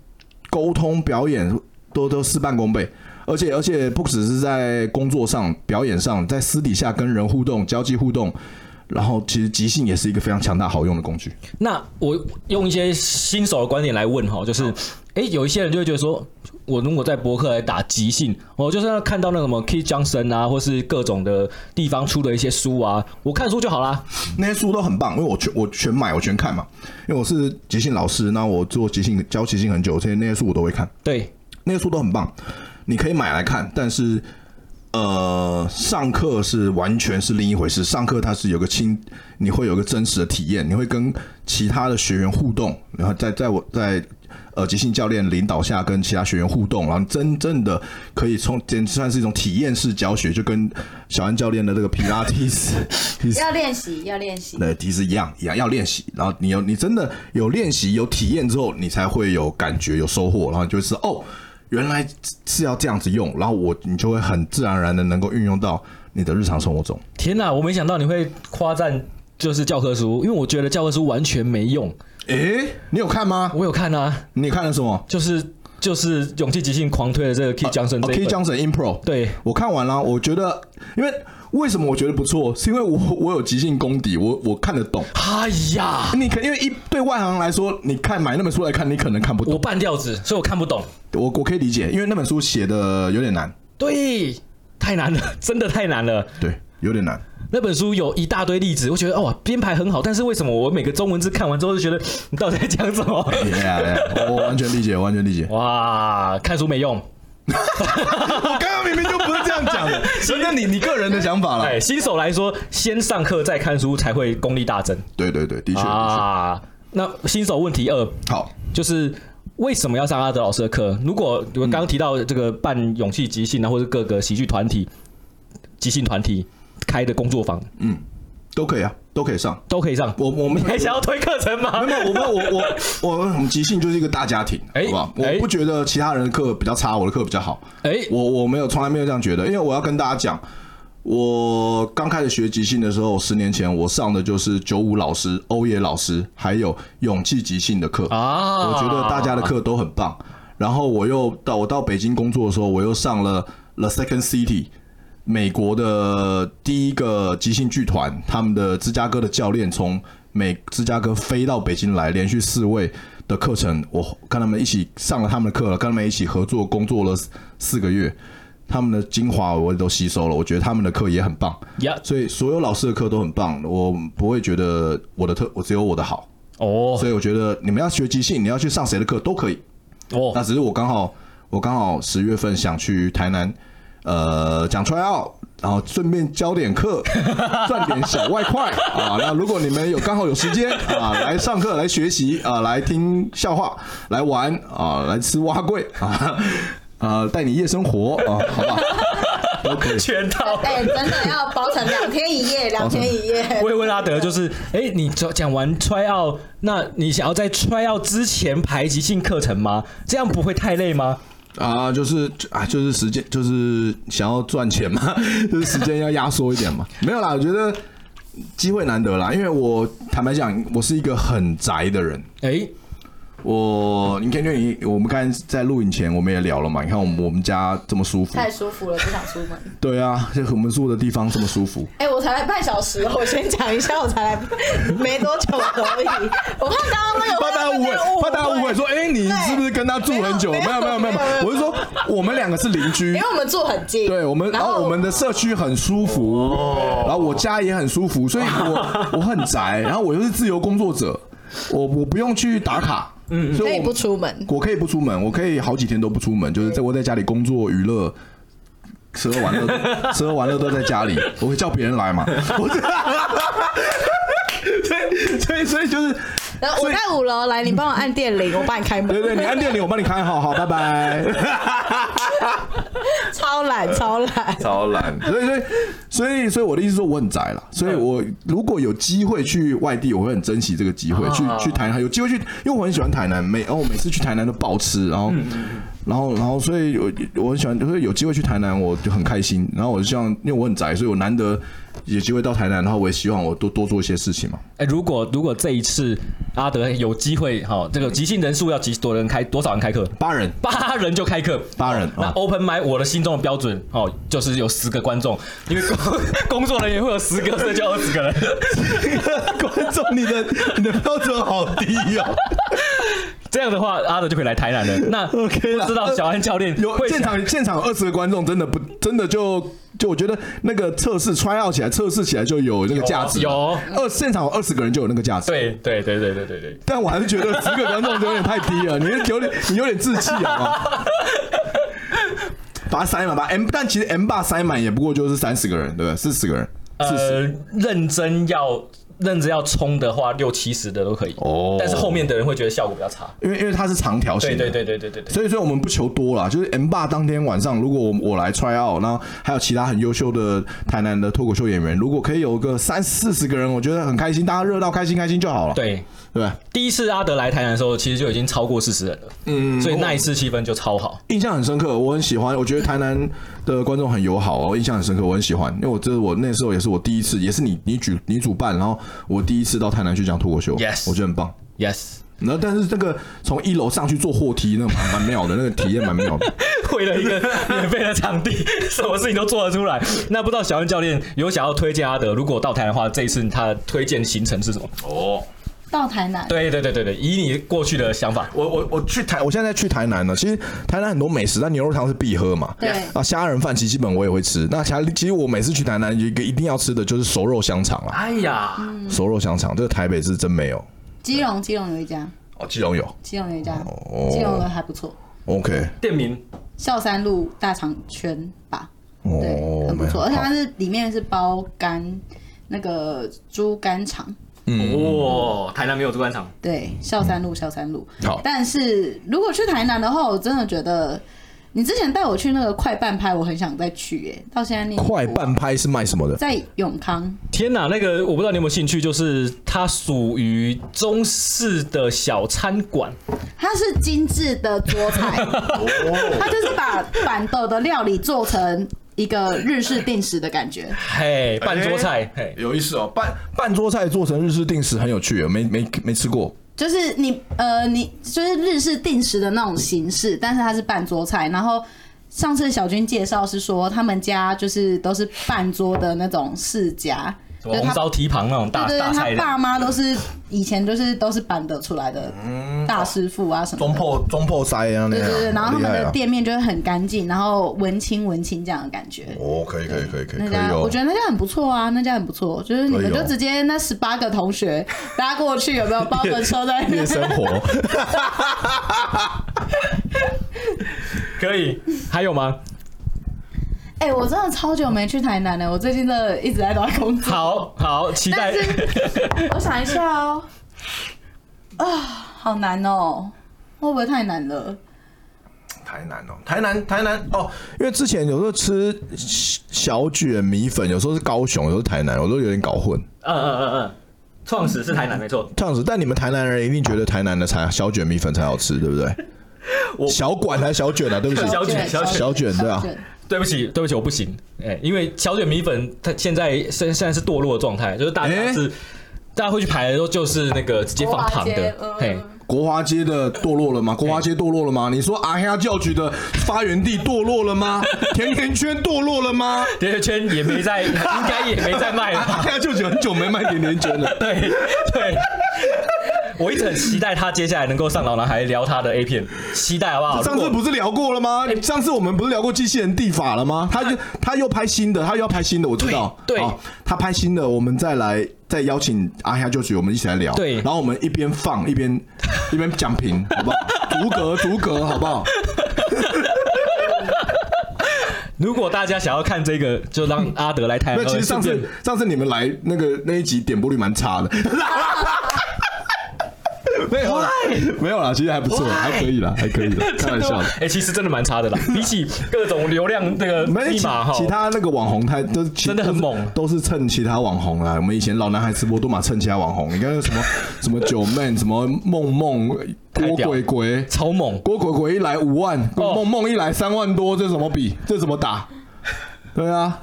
沟通表演都都事半功倍。而且而且不只是在工作上、表演上，在私底下跟人互动、交际互动，然后其实即兴也是一个非常强大好用的工具。那我用一些新手的观点来问哈，就是，哎，有一些人就会觉得说。我如果在博客来打即兴，我就是要看到那什么 Keith Johnson 啊，或是各种的地方出的一些书啊，我看书就好啦。那些书都很棒，因为我全我全买，我全看嘛。因为我是即兴老师，那我做即兴教即兴很久，所以那些书我都会看。对，那些书都很棒，你可以买来看。但是，呃，上课是完全是另一回事。上课它是有个亲，你会有个真实的体验，你会跟其他的学员互动，然后在在我在。呃，即兴教练领导下跟其他学员互动，然后真正的可以从简直算是一种体验式教学，就跟小安教练的这个皮拉提斯，要练习，要练习，对，其实一样一样要练习。然后你有你真的有练习有体验之后，你才会有感觉有收获，然后就是哦，原来是要这样子用，然后我你就会很自然而然的能够运用到你的日常生活中。天哪，我没想到你会夸赞就是教科书，因为我觉得教科书完全没用。哎，你有看吗？我有看啊。你看了什么？就是就是勇气即兴狂推的这个 Keith Johnson 这 Keith Johnson Impro。对，我看完了，我觉得，因为为什么我觉得不错，是因为我我有即兴功底，我我看得懂。哎呀，你可因为一对外行来说，你看买那本书来看，你可能看不懂。我半吊子，所以我看不懂。我我可以理解，因为那本书写的有点难。对，太难了，真的太难了。对，有点难。那本书有一大堆例子，我觉得哇，编排很好，但是为什么我每个中文字看完之后就觉得 你到底在讲什么？Yeah, yeah, 我完全理解，完全理解。哇，看书没用。我刚刚明明就不是这样讲的，所以那你你个人的想法了。对，新手来说，先上课再看书才会功力大增。对对对，的确啊。那新手问题二，好，就是为什么要上阿德老师的课？如果我刚刚提到这个办勇气即兴啊，或者各个喜剧团体、即兴团体。开的工作坊，嗯，都可以啊，都可以上，都可以上。我我们还想要推课程吗？没有，我们我我我我们即兴就是一个大家庭，好不好？我不觉得其他人的课比较差，我的课比较好。哎，我我没有，从来没有这样觉得。因为我要跟大家讲，我刚开始学即兴的时候，十年前我上的就是九五老师、欧野老师，还有勇气即兴的课啊。我觉得大家的课都很棒。然后我又到我到北京工作的时候，我又上了 The Second City。美国的第一个即兴剧团，他们的芝加哥的教练从美芝加哥飞到北京来，连续四位的课程，我跟他们一起上了他们的课了，跟他们一起合作工作了四个月，他们的精华我也都吸收了，我觉得他们的课也很棒，Yeah. 所以所有老师的课都很棒，我不会觉得我的特我只有我的好哦，oh. 所以我觉得你们要学即兴，你要去上谁的课都可以哦，oh. 那只是我刚好我刚好十月份想去台南。呃，讲 try out，然后顺便教点课，赚点小外快啊。那如果你们有刚好有时间啊，来上课，来学习啊，来听笑话，来玩啊，来吃碗粿啊，啊，带你夜生活啊，好吧？OK，全套。哎、欸，真的要包成两天一夜，两天一夜。我也问阿德，就是，哎、欸，你讲讲完 try out，那你想要在 try out 之前排即兴课程吗？这样不会太累吗？啊，就是啊，就是时间，就是想要赚钱嘛，就是时间要压缩一点嘛。没有啦，我觉得机会难得啦，因为我坦白讲，我是一个很宅的人。哎、我，你看，就你，我们刚才在录影前，我们也聊了嘛。你看，我们我们家这么舒服，太舒服了，不想出门。对啊，就我们住的地方这么舒服。哎、欸，我才来半小时，我先讲一下，我才来 没多久而已。我怕刚刚那个，怕大家误会，怕大家误会说，哎、欸，你是不是跟他住很久？没有，没有，没有，没有。我是说，我们两个是邻居，因为我们住很近。对，我们，然后我们的社区很舒服，然后我家也很舒服，所以我我很宅，然后我又是自由工作者，我我不用去打卡。嗯，所以可以不出门，我可以不出门，我可以好几天都不出门，就是在我在家里工作、娱乐、吃喝玩乐，吃喝玩乐都在家里，我会叫别人来嘛。所以，所以就是，然后我在五楼来，你帮我按电铃，我帮你开门。对对，你按电铃，我帮你开，好好，拜拜。超懒，超懒，超懒。所以，所以，所以，所以我的意思说，我很宅了。所以我如果有机会去外地，我会很珍惜这个机会，去去台南，有机会去，因为我很喜欢台南，每哦每次去台南都爆吃，然后，然后，然后，所以我我很喜欢，就是有机会去台南，我就很开心。然后我就希望，因为我很宅，所以我难得。有机会到台南，然后我也希望我多多做一些事情嘛。哎，如果如果这一次阿德有机会，哈，这个即兴人数要几多人开？多少人开课？八人，八人就开课，八人。那 open mic 我的心中的标准，哦，就是有十个观众，因为工 工作人员会有十个，所以就二十个人。观众，你的你的标准好低哦。这样的话，阿德就可以来台南了。那 OK 了，知道小安教练有现场现场二十个观众，真的不真的就就我觉得那个测试 try out 起来，测试起来就有那个价值。有二现场有二十个人就有那个价值。对对对对对对对。但我还是觉得十个观众有点太低了，你有点你有点志气啊。把它塞满，吧 M，但其实 M 八塞满也不过就是三十个人，对不对？四十个人。呃，认真要。认真要冲的话，六七十的都可以。哦，但是后面的人会觉得效果比较差，因为因为它是长条形的。对对对对对对。所以说我们不求多啦，就是 M 霸当天晚上，如果我我来 try out，然后还有其他很优秀的台南的脱口秀演员，如果可以有个三四十个人，我觉得很开心，大家热闹开心开心就好了。对。对，第一次阿德来台南的时候，其实就已经超过四十人了。嗯，所以那一次气氛就超好，印象很深刻。我很喜欢，我觉得台南的观众很友好哦，印象很深刻，我很喜欢。因为我这是我那时候也是我第一次，也是你你举你主办，然后我第一次到台南去讲脱口秀，Yes，我觉得很棒。Yes。然后，但是这个从一楼上去坐货梯，那蛮蛮妙的，那个体验蛮妙的。为了一个免费的场地，什么事情都做得出来。那不知道小恩教练有想要推荐阿德，如果到台的话，这一次他推荐行程是什么？哦，到台南。对对对对对，以你过去的想法，我我我去台，我现在在去台南了。其实台南很多美食，但牛肉汤是必喝嘛。对。啊，虾仁饭其实基本我也会吃。那其其实我每次去台南，一个一定要吃的就是熟肉香肠了。哎呀，熟肉香肠，这个台北是真没有。基隆，基隆有一家。哦，基隆有，基隆有一家，基隆的还不错。OK，店名孝山路大肠圈吧，对，很不错，而且它是里面是包肝，那个猪肝肠。哦，台南没有猪肝肠。对，孝山路，孝山路。好，但是如果去台南的话，我真的觉得。你之前带我去那个快半拍，我很想再去耶。到现在那快半拍是卖什么的？在永康。天哪，那个我不知道你有没有兴趣，就是它属于中式的小餐馆。它是精致的桌菜，它就是把板豆的料理做成一个日式定食的感觉。嘿，半桌菜，嘿，有意思哦。半半桌菜做成日式定食很有趣，没没没吃过。就是你呃，你就是日式定食的那种形式，但是它是半桌菜。然后上次小军介绍是说，他们家就是都是半桌的那种世家。红烧蹄膀那种大对对，大菜，他爸妈都是以前就是都是板得出来的大师傅啊什么中破中破塞啊那，对对对，然后他们的店面就会很干净，然后文青文青这样的感觉。哦，可以可以可以可以，那家我觉得那家很不错啊，那家很不错，就是你们就直接那十八个同学 搭过去，有没有包个车在夜生活？可以，还有吗？哎、欸，我真的超久没去台南了。我最近真的一直在都在工作。好好期待。我想一下哦，啊，好难哦，会不会太难了？台南哦，台南台南哦，因为之前有时候吃小卷米粉，有时候是高雄，有时候台南，我都有点搞混。嗯嗯嗯嗯，创始是台南没错，创始。但你们台南人一定觉得台南的才小卷米粉才好吃，对不对？我小管还是小卷啊？对不起，小卷小卷小卷对啊。对不起，对不起，我不行，哎，因为小卷米粉它现在现现在是堕落的状态，就是大家是大家会去排的时候就是那个直接放糖的，嘿，国华街的堕落了吗？国华街堕落了吗？你说阿黑教局的发源地堕落了吗？甜甜圈堕落了吗？甜甜圈也没在，应该也没在卖了。阿黑教局很久没卖甜甜圈了，对对。我一直很期待他接下来能够上老男孩聊他的 A 片，期待好不好？上次不是聊过了吗？上次我们不是聊过机器人地法了吗？他就他又拍新的，他又要拍新的，我知道。对，他拍新的，我们再来再邀请阿黑就局，我们一起来聊。对，然后我们一边放一边 一边讲评，好不好？逐格逐格，好不好？如果大家想要看这个，就让阿德来台。那其实上次上次你们来那个那一集点播率蛮差的。没有啦，没有啦，其实还不错，还可以啦，还可以 的，开玩笑的。哎，其实真的蛮差的啦，比起各种流量那个密码哈，其他那个网红太都真的很猛，都是蹭其他网红啦。我们以前老男孩直播都嘛蹭其他网红，你看那什么什么九妹，什么梦梦，郭鬼鬼超猛，郭鬼鬼一来五万，梦梦一来三万多，这怎么比？这怎么打？对啊，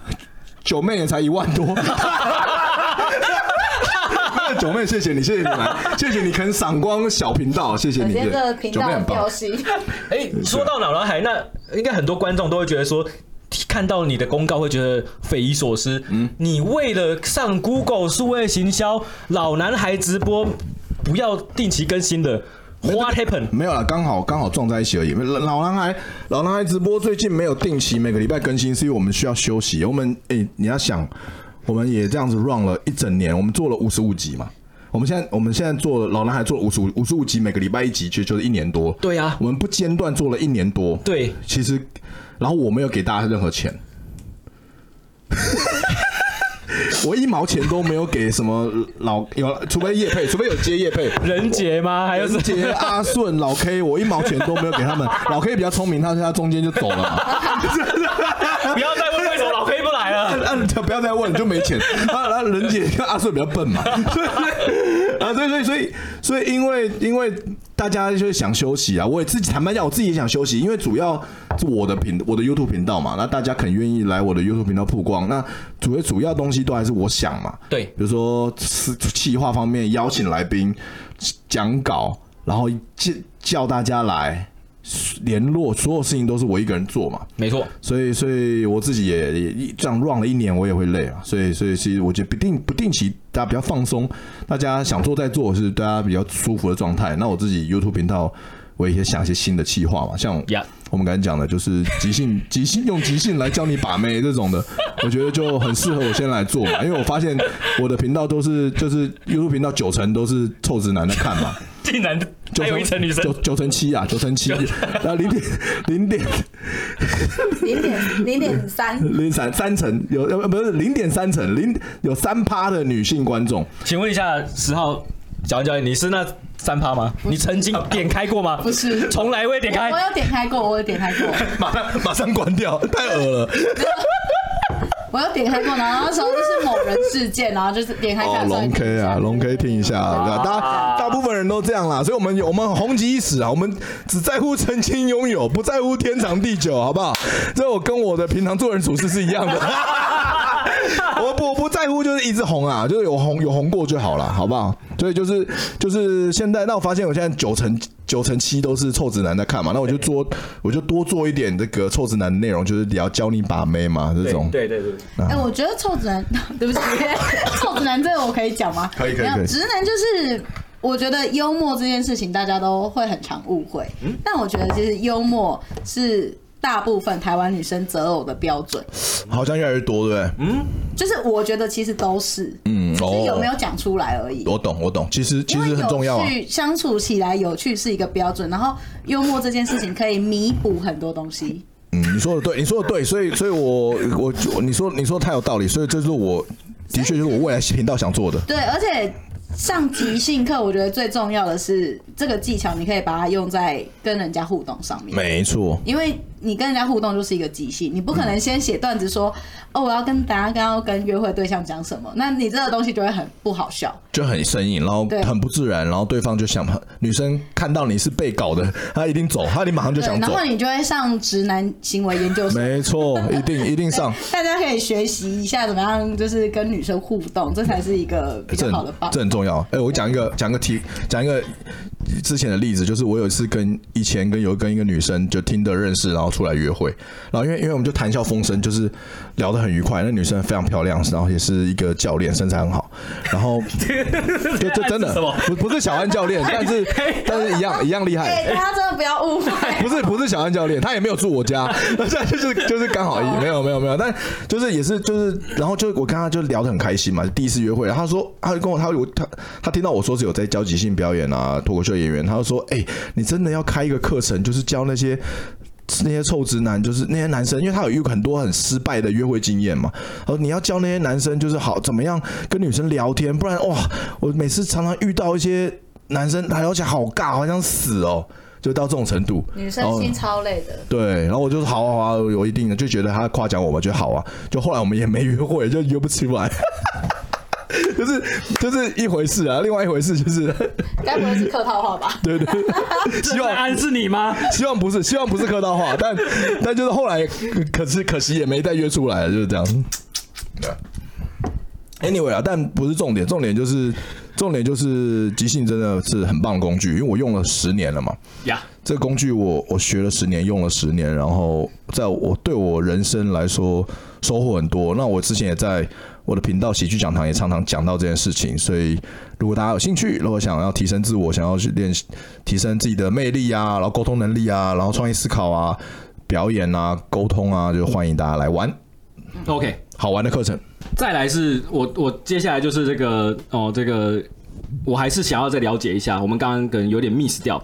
九妹也才一万多。九妹，谢谢你，谢谢你来，谢谢你肯赏光小频道，谢谢你。这个频道很标新。哎，说到老男孩，那应该很多观众都会觉得说，看到你的公告会觉得匪夷所思。嗯，你为了上 Google 数位行销，老男孩直播不要定期更新的，What happened？没有了，刚好刚好撞在一起而已。老男孩，老男孩直播最近没有定期每个礼拜更新，是因为我们需要休息。我们哎，你要想。我们也这样子 run 了一整年，我们做了五十五集嘛。我们现在我们现在做老男孩做了五十五五十五集，每个礼拜一集，其实就是一年多。对啊，我们不间断做了一年多。对，其实，然后我没有给大家任何钱，我一毛钱都没有给什么老有，除非叶配，除非有接叶配，人杰吗？还有是杰阿顺老 K，我一毛钱都没有给他们。老 K 比较聪明，他在他中间就走了嘛。不要来了。不要再问，就没钱。啊，然后人姐跟阿顺比较笨嘛，啊，对对，所以所以因为因为大家就是想休息啊，我也自己坦白讲，我自己也想休息，因为主要是我的频我的 YouTube 频道嘛，那大家肯愿意来我的 YouTube 频道曝光，那主要主要东西都还是我想嘛，对，比如说企划方面邀请来宾讲稿，然后叫叫大家来。联络所有事情都是我一个人做嘛，没错，所以所以我自己也也这样 run 了一年，我也会累啊，所以所以其实我觉得不定不定期大家比较放松，大家想做再做是大家比较舒服的状态。那我自己 YouTube 频道我也想一些新的企划嘛，像我们刚才讲的就是即兴 即兴用即兴来教你把妹这种的，我觉得就很适合我先来做嘛，因为我发现我的频道都是就是 YouTube 频道九成都是臭直男在看嘛。竟然还有一层女生，九九成七啊，九成七，然后零点零点。零点零点三。零三三成有呃不是零点三成零有三趴的女性观众，请问一下十号小安教练，你是那三趴吗？你曾经点开过吗？不是，从来未点开。我有点开过，我有点开过，马上马上关掉，太恶了。我有点开过，然后那时候就是某人事件，然后就是点开看。龙 K 啊，龙 K 听一下，大大大部分人都这样啦，所以我们我们红极一时啊，我们只在乎曾经拥有，不在乎天长地久，好不好？这我跟我的平常做人处事是一样的。我不我不在乎，就是一直红啊，就是有红有红过就好了，好不好？所以就是就是现在，那我发现我现在九成九成七都是臭直男在看嘛，那我就做我就多做一点这个臭直男的内容，就是要教你把妹嘛，这种。对对对。哎、欸，我觉得臭直男，对不起，臭直男这个我可以讲吗？可以可以可以。直男就是我觉得幽默这件事情，大家都会很常误会，嗯，但我觉得其实幽默是。大部分台湾女生择偶的标准，好像越来越多，对不对？嗯，就是我觉得其实都是，嗯，是有没有讲出来而已。我懂，我懂，其实其实很重要啊。相处起来有趣是一个标准，然后幽默这件事情可以弥补很多东西。嗯，你说的对，你说的对，所以所以我我你说你说的太有道理，所以这是我的确就是我未来频道想做的。对，而且。上即兴课，我觉得最重要的是这个技巧，你可以把它用在跟人家互动上面。没错，因为你跟人家互动就是一个即兴，你不可能先写段子说、嗯、哦，我要跟大家刚刚跟约会对象讲什么，那你这个东西就会很不好笑，就很生硬，然后很不自然，然后对方就想，女生看到你是被搞的，她一定走，她一定马上就想走，然后你就会上直男行为研究所。没错，一定一定上。大家可以学习一下怎么样，就是跟女生互动，这才是一个比较好的方法。这很重要。哎、欸，我讲一个，讲个题，讲一个之前的例子，就是我有一次跟以前跟有跟一个女生就听得认识，然后出来约会，然后因为因为我们就谈笑风生，就是聊得很愉快。那女生非常漂亮，然后也是一个教练，身材很好。然后就 就真的不不是小安教练，但是但是一样一样厉害。大家真的不要误会，不是不是小安教练，他也没有住我家，那现在就是就是刚好没有没有没有，但就是也是就是，然后就我跟他就聊得很开心嘛，第一次约会，然后他说他就跟我他我他他听到我说是有在教即兴表演啊，脱口秀演员，他就说哎、欸，你真的要开一个课程，就是教那些。那些臭直男就是那些男生，因为他有遇很多很失败的约会经验嘛。而你要教那些男生，就是好怎么样跟女生聊天，不然哇，我每次常常遇到一些男生，他而且好尬，好像死哦，就到这种程度。女生心超累的。对，然后我就说好好啊，我一定的就觉得他夸奖我嘛，就好啊。就后来我们也没约会，就约不出来。就是就是一回事啊，另外一回事就是，该不会是客套话吧？对 对，希望安是你吗？希望不是，希望不是客套话，但但就是后来可是可惜也没再约出来，就是这样。对，anyway 啊，但不是重点，重点就是重点就是即兴真的是很棒的工具，因为我用了十年了嘛。呀，这个工具我我学了十年，用了十年，然后在我对我人生来说收获很多。那我之前也在。我的频道喜剧讲堂也常常讲到这件事情，所以如果大家有兴趣，如果想要提升自我，想要去练习提升自己的魅力啊，然后沟通能力啊，然后创意思考啊，表演啊，沟通啊，就欢迎大家来玩。OK，好玩的课程。再来是我我接下来就是这个哦，这个我还是想要再了解一下，我们刚刚可能有点 miss 掉。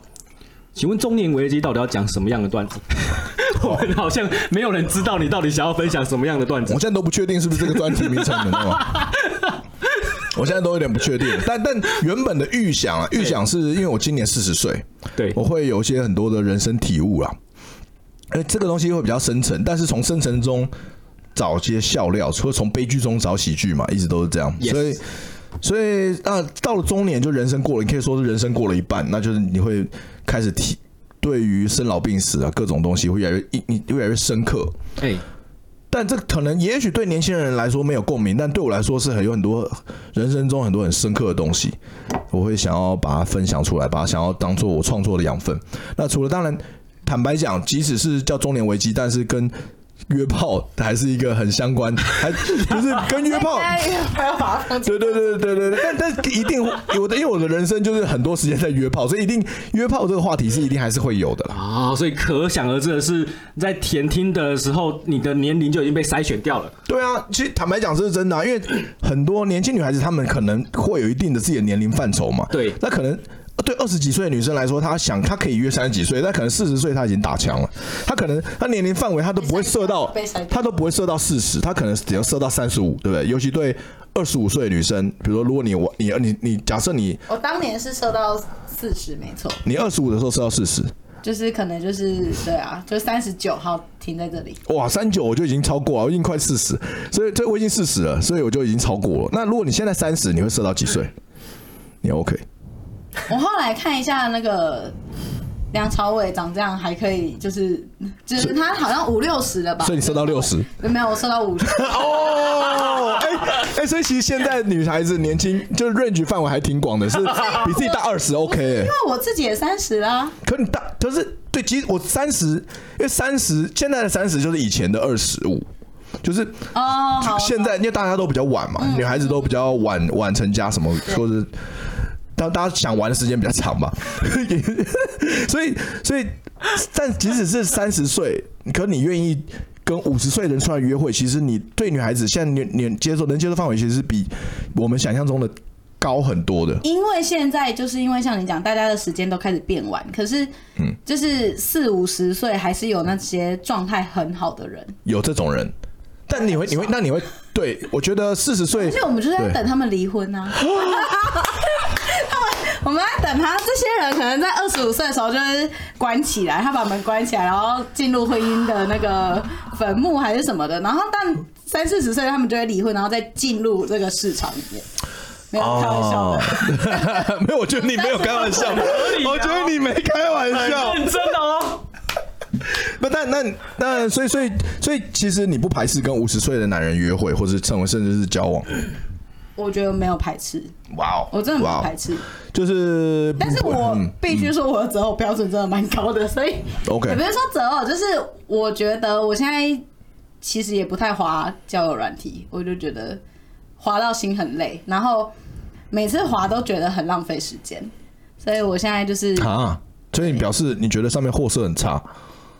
请问中年危机到底要讲什么样的段子？我们好像没有人知道你到底想要分享什么样的段子。我现在都不确定是不是这个专辑名称，你知道吗？我现在都有点不确定。但但原本的预想啊，预想是因为我今年四十岁，对，我会有一些很多的人生体悟啊。哎，这个东西会比较深沉，但是从深沉中找些笑料，除了从悲剧中找喜剧嘛，一直都是这样。所以所以啊，到了中年就人生过了，你可以说是人生过了一半，那就是你会开始提对于生老病死啊各种东西会越来越你越来越深刻。哎，但这可能也许对年轻人来说没有共鸣，但对我来说是很有很多人生中很多很深刻的东西，我会想要把它分享出来，把它想要当做我创作的养分。那除了当然，坦白讲，即使是叫中年危机，但是跟约炮还是一个很相关，还就是跟约炮，对对对对对对，但但一定有的，因为我的人生就是很多时间在约炮，所以一定约炮这个话题是一定还是会有的啦啊、哦。所以可想而知的是，在填听的时候，你的年龄就已经被筛选掉了。对啊，其实坦白讲这是真的、啊，因为很多年轻女孩子她们可能会有一定的自己的年龄范畴嘛。对，那可能。对二十几岁的女生来说，她想她可以约三十几岁，但可能四十岁她已经打枪了。她可能她年龄范围她都不会设到，她都不会设到四十，她可能只要设到三十五，对不对？尤其对二十五岁的女生，比如说如果你我你你你假设你，我当年是设到四十，没错。你二十五的时候设到四十，就是可能就是对啊，就三十九号停在这里。哇，三九我就已经超过了，我已经快四十，所以这我已经四十了，所以我就已经超过了。那如果你现在三十，你会设到几岁？你 OK？我后来看一下那个梁朝伟长这样还可以，就是就是他好像五六十了吧？所以你瘦到六十？没有，我瘦到五十。哦，哎哎，所以其实现在女孩子年轻，就是 range 范围还挺广的，是 比自己大二十 OK。因为我自己也三十啦。可你大，可是对，其实我三十，因为三十现在的三十就是以前的二十五，就是哦，现在因为大家都比较晚嘛，女孩子都比较晚晚成家，什么说是。当大家想玩的时间比较长吧，所以所以，但即使是三十岁，可你愿意跟五十岁的人出来约会，其实你对女孩子现在年年接受能接受范围，其实是比我们想象中的高很多的。因为现在就是因为像你讲，大家的时间都开始变晚，可是嗯，就是四五十岁还是有那些状态很好的人，有这种人，但你会你会那你会对我觉得四十岁，而且我们就是在等他们离婚啊。我们在等他，这些人可能在二十五岁的时候就是关起来，他把门关起来，然后进入婚姻的那个坟墓还是什么的。然后但三四十岁他们就会离婚，然后再进入这个市场里面。没有开玩笑的，没有，我觉得你没有开玩笑，我觉得你没开玩笑，认真的哦。不，但那那所以所以所以其实你不排斥跟五十岁的男人约会，或者成为甚至是交往。我觉得没有排斥，哇哦，我真的没有排斥，就是，但是我必须说我的择偶标准真的蛮高的，所以，OK，也不是说择偶，就是我觉得我现在其实也不太滑交友软体，我就觉得滑到心很累，然后每次滑都觉得很浪费时间，所以我现在就是啊，所以你表示你觉得上面货色很差，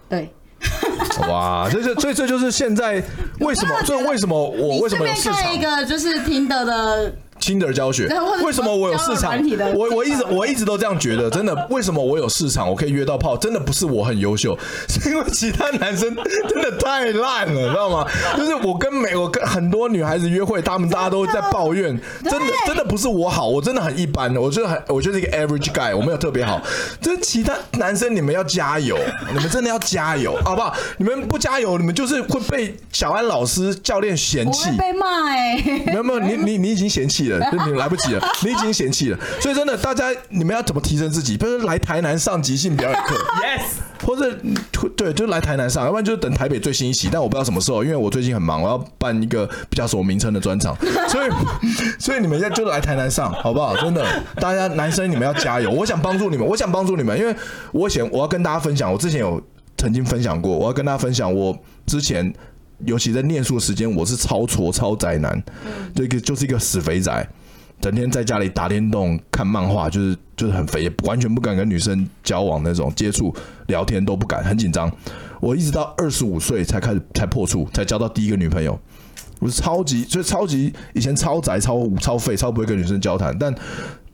对。哇，这这这这就是现在为什么？这为什么我为什么有市场？一个就是听得的。Tinder 教学，为什么我有市场？我我一直我一直都这样觉得，真的，为什么我有市场？我可以约到炮，真的不是我很优秀，是因为其他男生 真的太烂了，知道吗？就是我跟美，我跟很多女孩子约会，他们大家都在抱怨，真的真的不是我好，我真的很一般，我觉得很，我就是一个 average guy，我没有特别好。就是其他男生，你们要加油，你们真的要加油，好不好？你们不加油，你们就是会被小安老师教练嫌弃，被骂哎，没有没有，你你你已经嫌弃了。就你来不及了，你已经嫌弃了，所以真的，大家你们要怎么提升自己？比如说来台南上即兴表演课，Yes，或者对，就来台南上，要不然就是等台北最新一期，但我不知道什么时候，因为我最近很忙，我要办一个比较什么名称的专场，所以 所以你们现在就来台南上，好不好？真的，大家男生你们要加油，我想帮助你们，我想帮助你们，因为我想我要跟大家分享，我之前有曾经分享过，我要跟大家分享我之前。尤其在念书的时间，我是超挫超宅男，这个就是一个死肥宅，整天在家里打电动、看漫画，就是就是很肥，完全不敢跟女生交往那种接触、聊天都不敢，很紧张。我一直到二十五岁才开始才破处，才交到第一个女朋友。我是超级，所以超级以前超宅、超超废、超不会跟女生交谈，但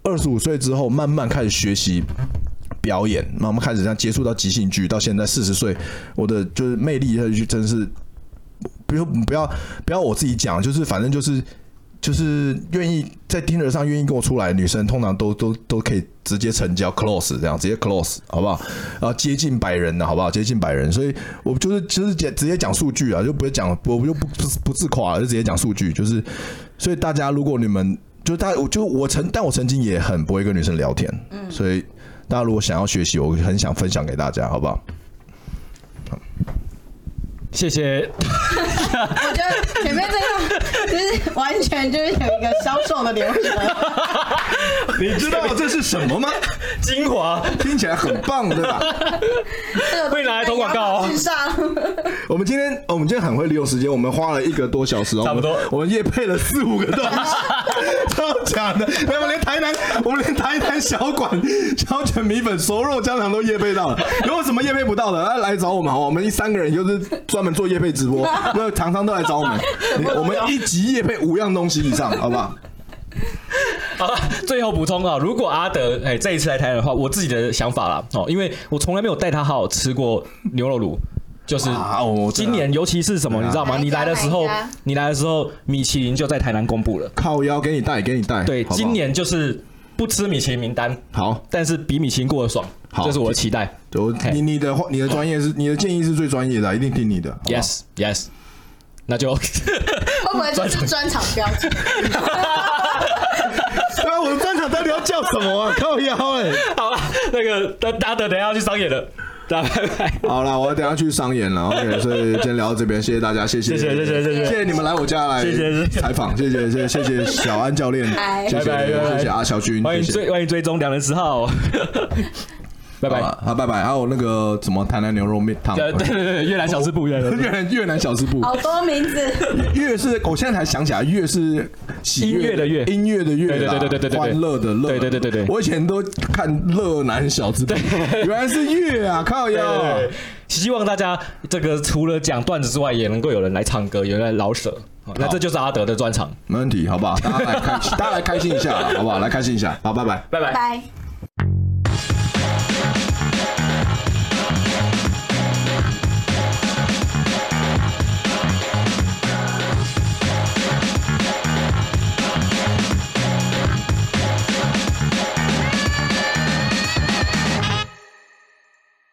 二十五岁之后慢慢开始学习表演，慢慢开始这样接触到即兴剧，到现在四十岁，我的就是魅力，就真是。不要不要不要我自己讲，就是反正就是就是愿意在 Tinder 上愿意跟我出来的女生，通常都都都可以直接成交 close 这样，直接 close 好不好？然后接近百人的好不好？接近百人，所以我就是就是直直接讲数据啊，就不会讲我就不不不自夸了，就直接讲数据，就是所以大家如果你们。就大，我就我曾，但我曾经也很不会跟女生聊天，嗯，所以大家如果想要学习，我很想分享给大家，好不好？谢谢。我觉得前面这个就是完全就是有一个销售的流程。你知道这是什么吗？精华，听起来很棒，对吧？会拿来投广告哦。我们今天，我们今天很会利用时间，我们花了一个多小时哦，差不多。我们也配了四五个东西，超强的。我们连台南，我们连台南小馆、小卷米粉、熟肉香肠都夜配到了。有什么夜配不到的，来来找我们好，我们一三个人就是专门。做夜配直播，那常常都来找我们，我们一集夜配五样东西以上，好不好？好了，最后补充啊，如果阿德哎这一次来台湾的话，我自己的想法啦哦，因为我从来没有带他好好吃过牛肉炉，就是今年，尤其是什么，你知道吗？你来的时候，你来的时候，米其林就在台南公布了，靠腰给你带，给你带。对，今年就是。不吃米其林名单好，但是比米其林过得爽，好，这是我的期待。就你你的话，你的专业是你的建议是最专业的，一定听你的。Yes Yes，那就会不会 就是专场标准？对啊，我的专场到底要叫什么啊？靠腰哎！好了，那个大大家等下要去商演了。拜拜。好了，我等下去商演了。OK，所以今天聊到这边，谢谢大家，谢谢，谢谢，谢谢，谢谢，谢谢你们来我家来采访，谢谢，谢谢，谢谢小安教练，谢谢，谢谢阿小军，欢迎追，欢迎追踪两人十号。拜拜，好，拜拜。还有那个什么台南牛肉面汤，对对对，越南小吃部，越南 越南小吃部，好多名字。越是，我现在才想起来，越是音乐的乐，音乐的乐，对对对对对，欢乐的乐，对对对对对。我以前都看乐南小吃部，原来是越啊，靠腰。希望大家这个除了讲段子之外，也能够有人来唱歌，有人来老舍。那这就是阿德的专场，没问题，好不好？大家来开，大家来开心一下，好不好？来开心一下，好，拜拜，拜拜，拜。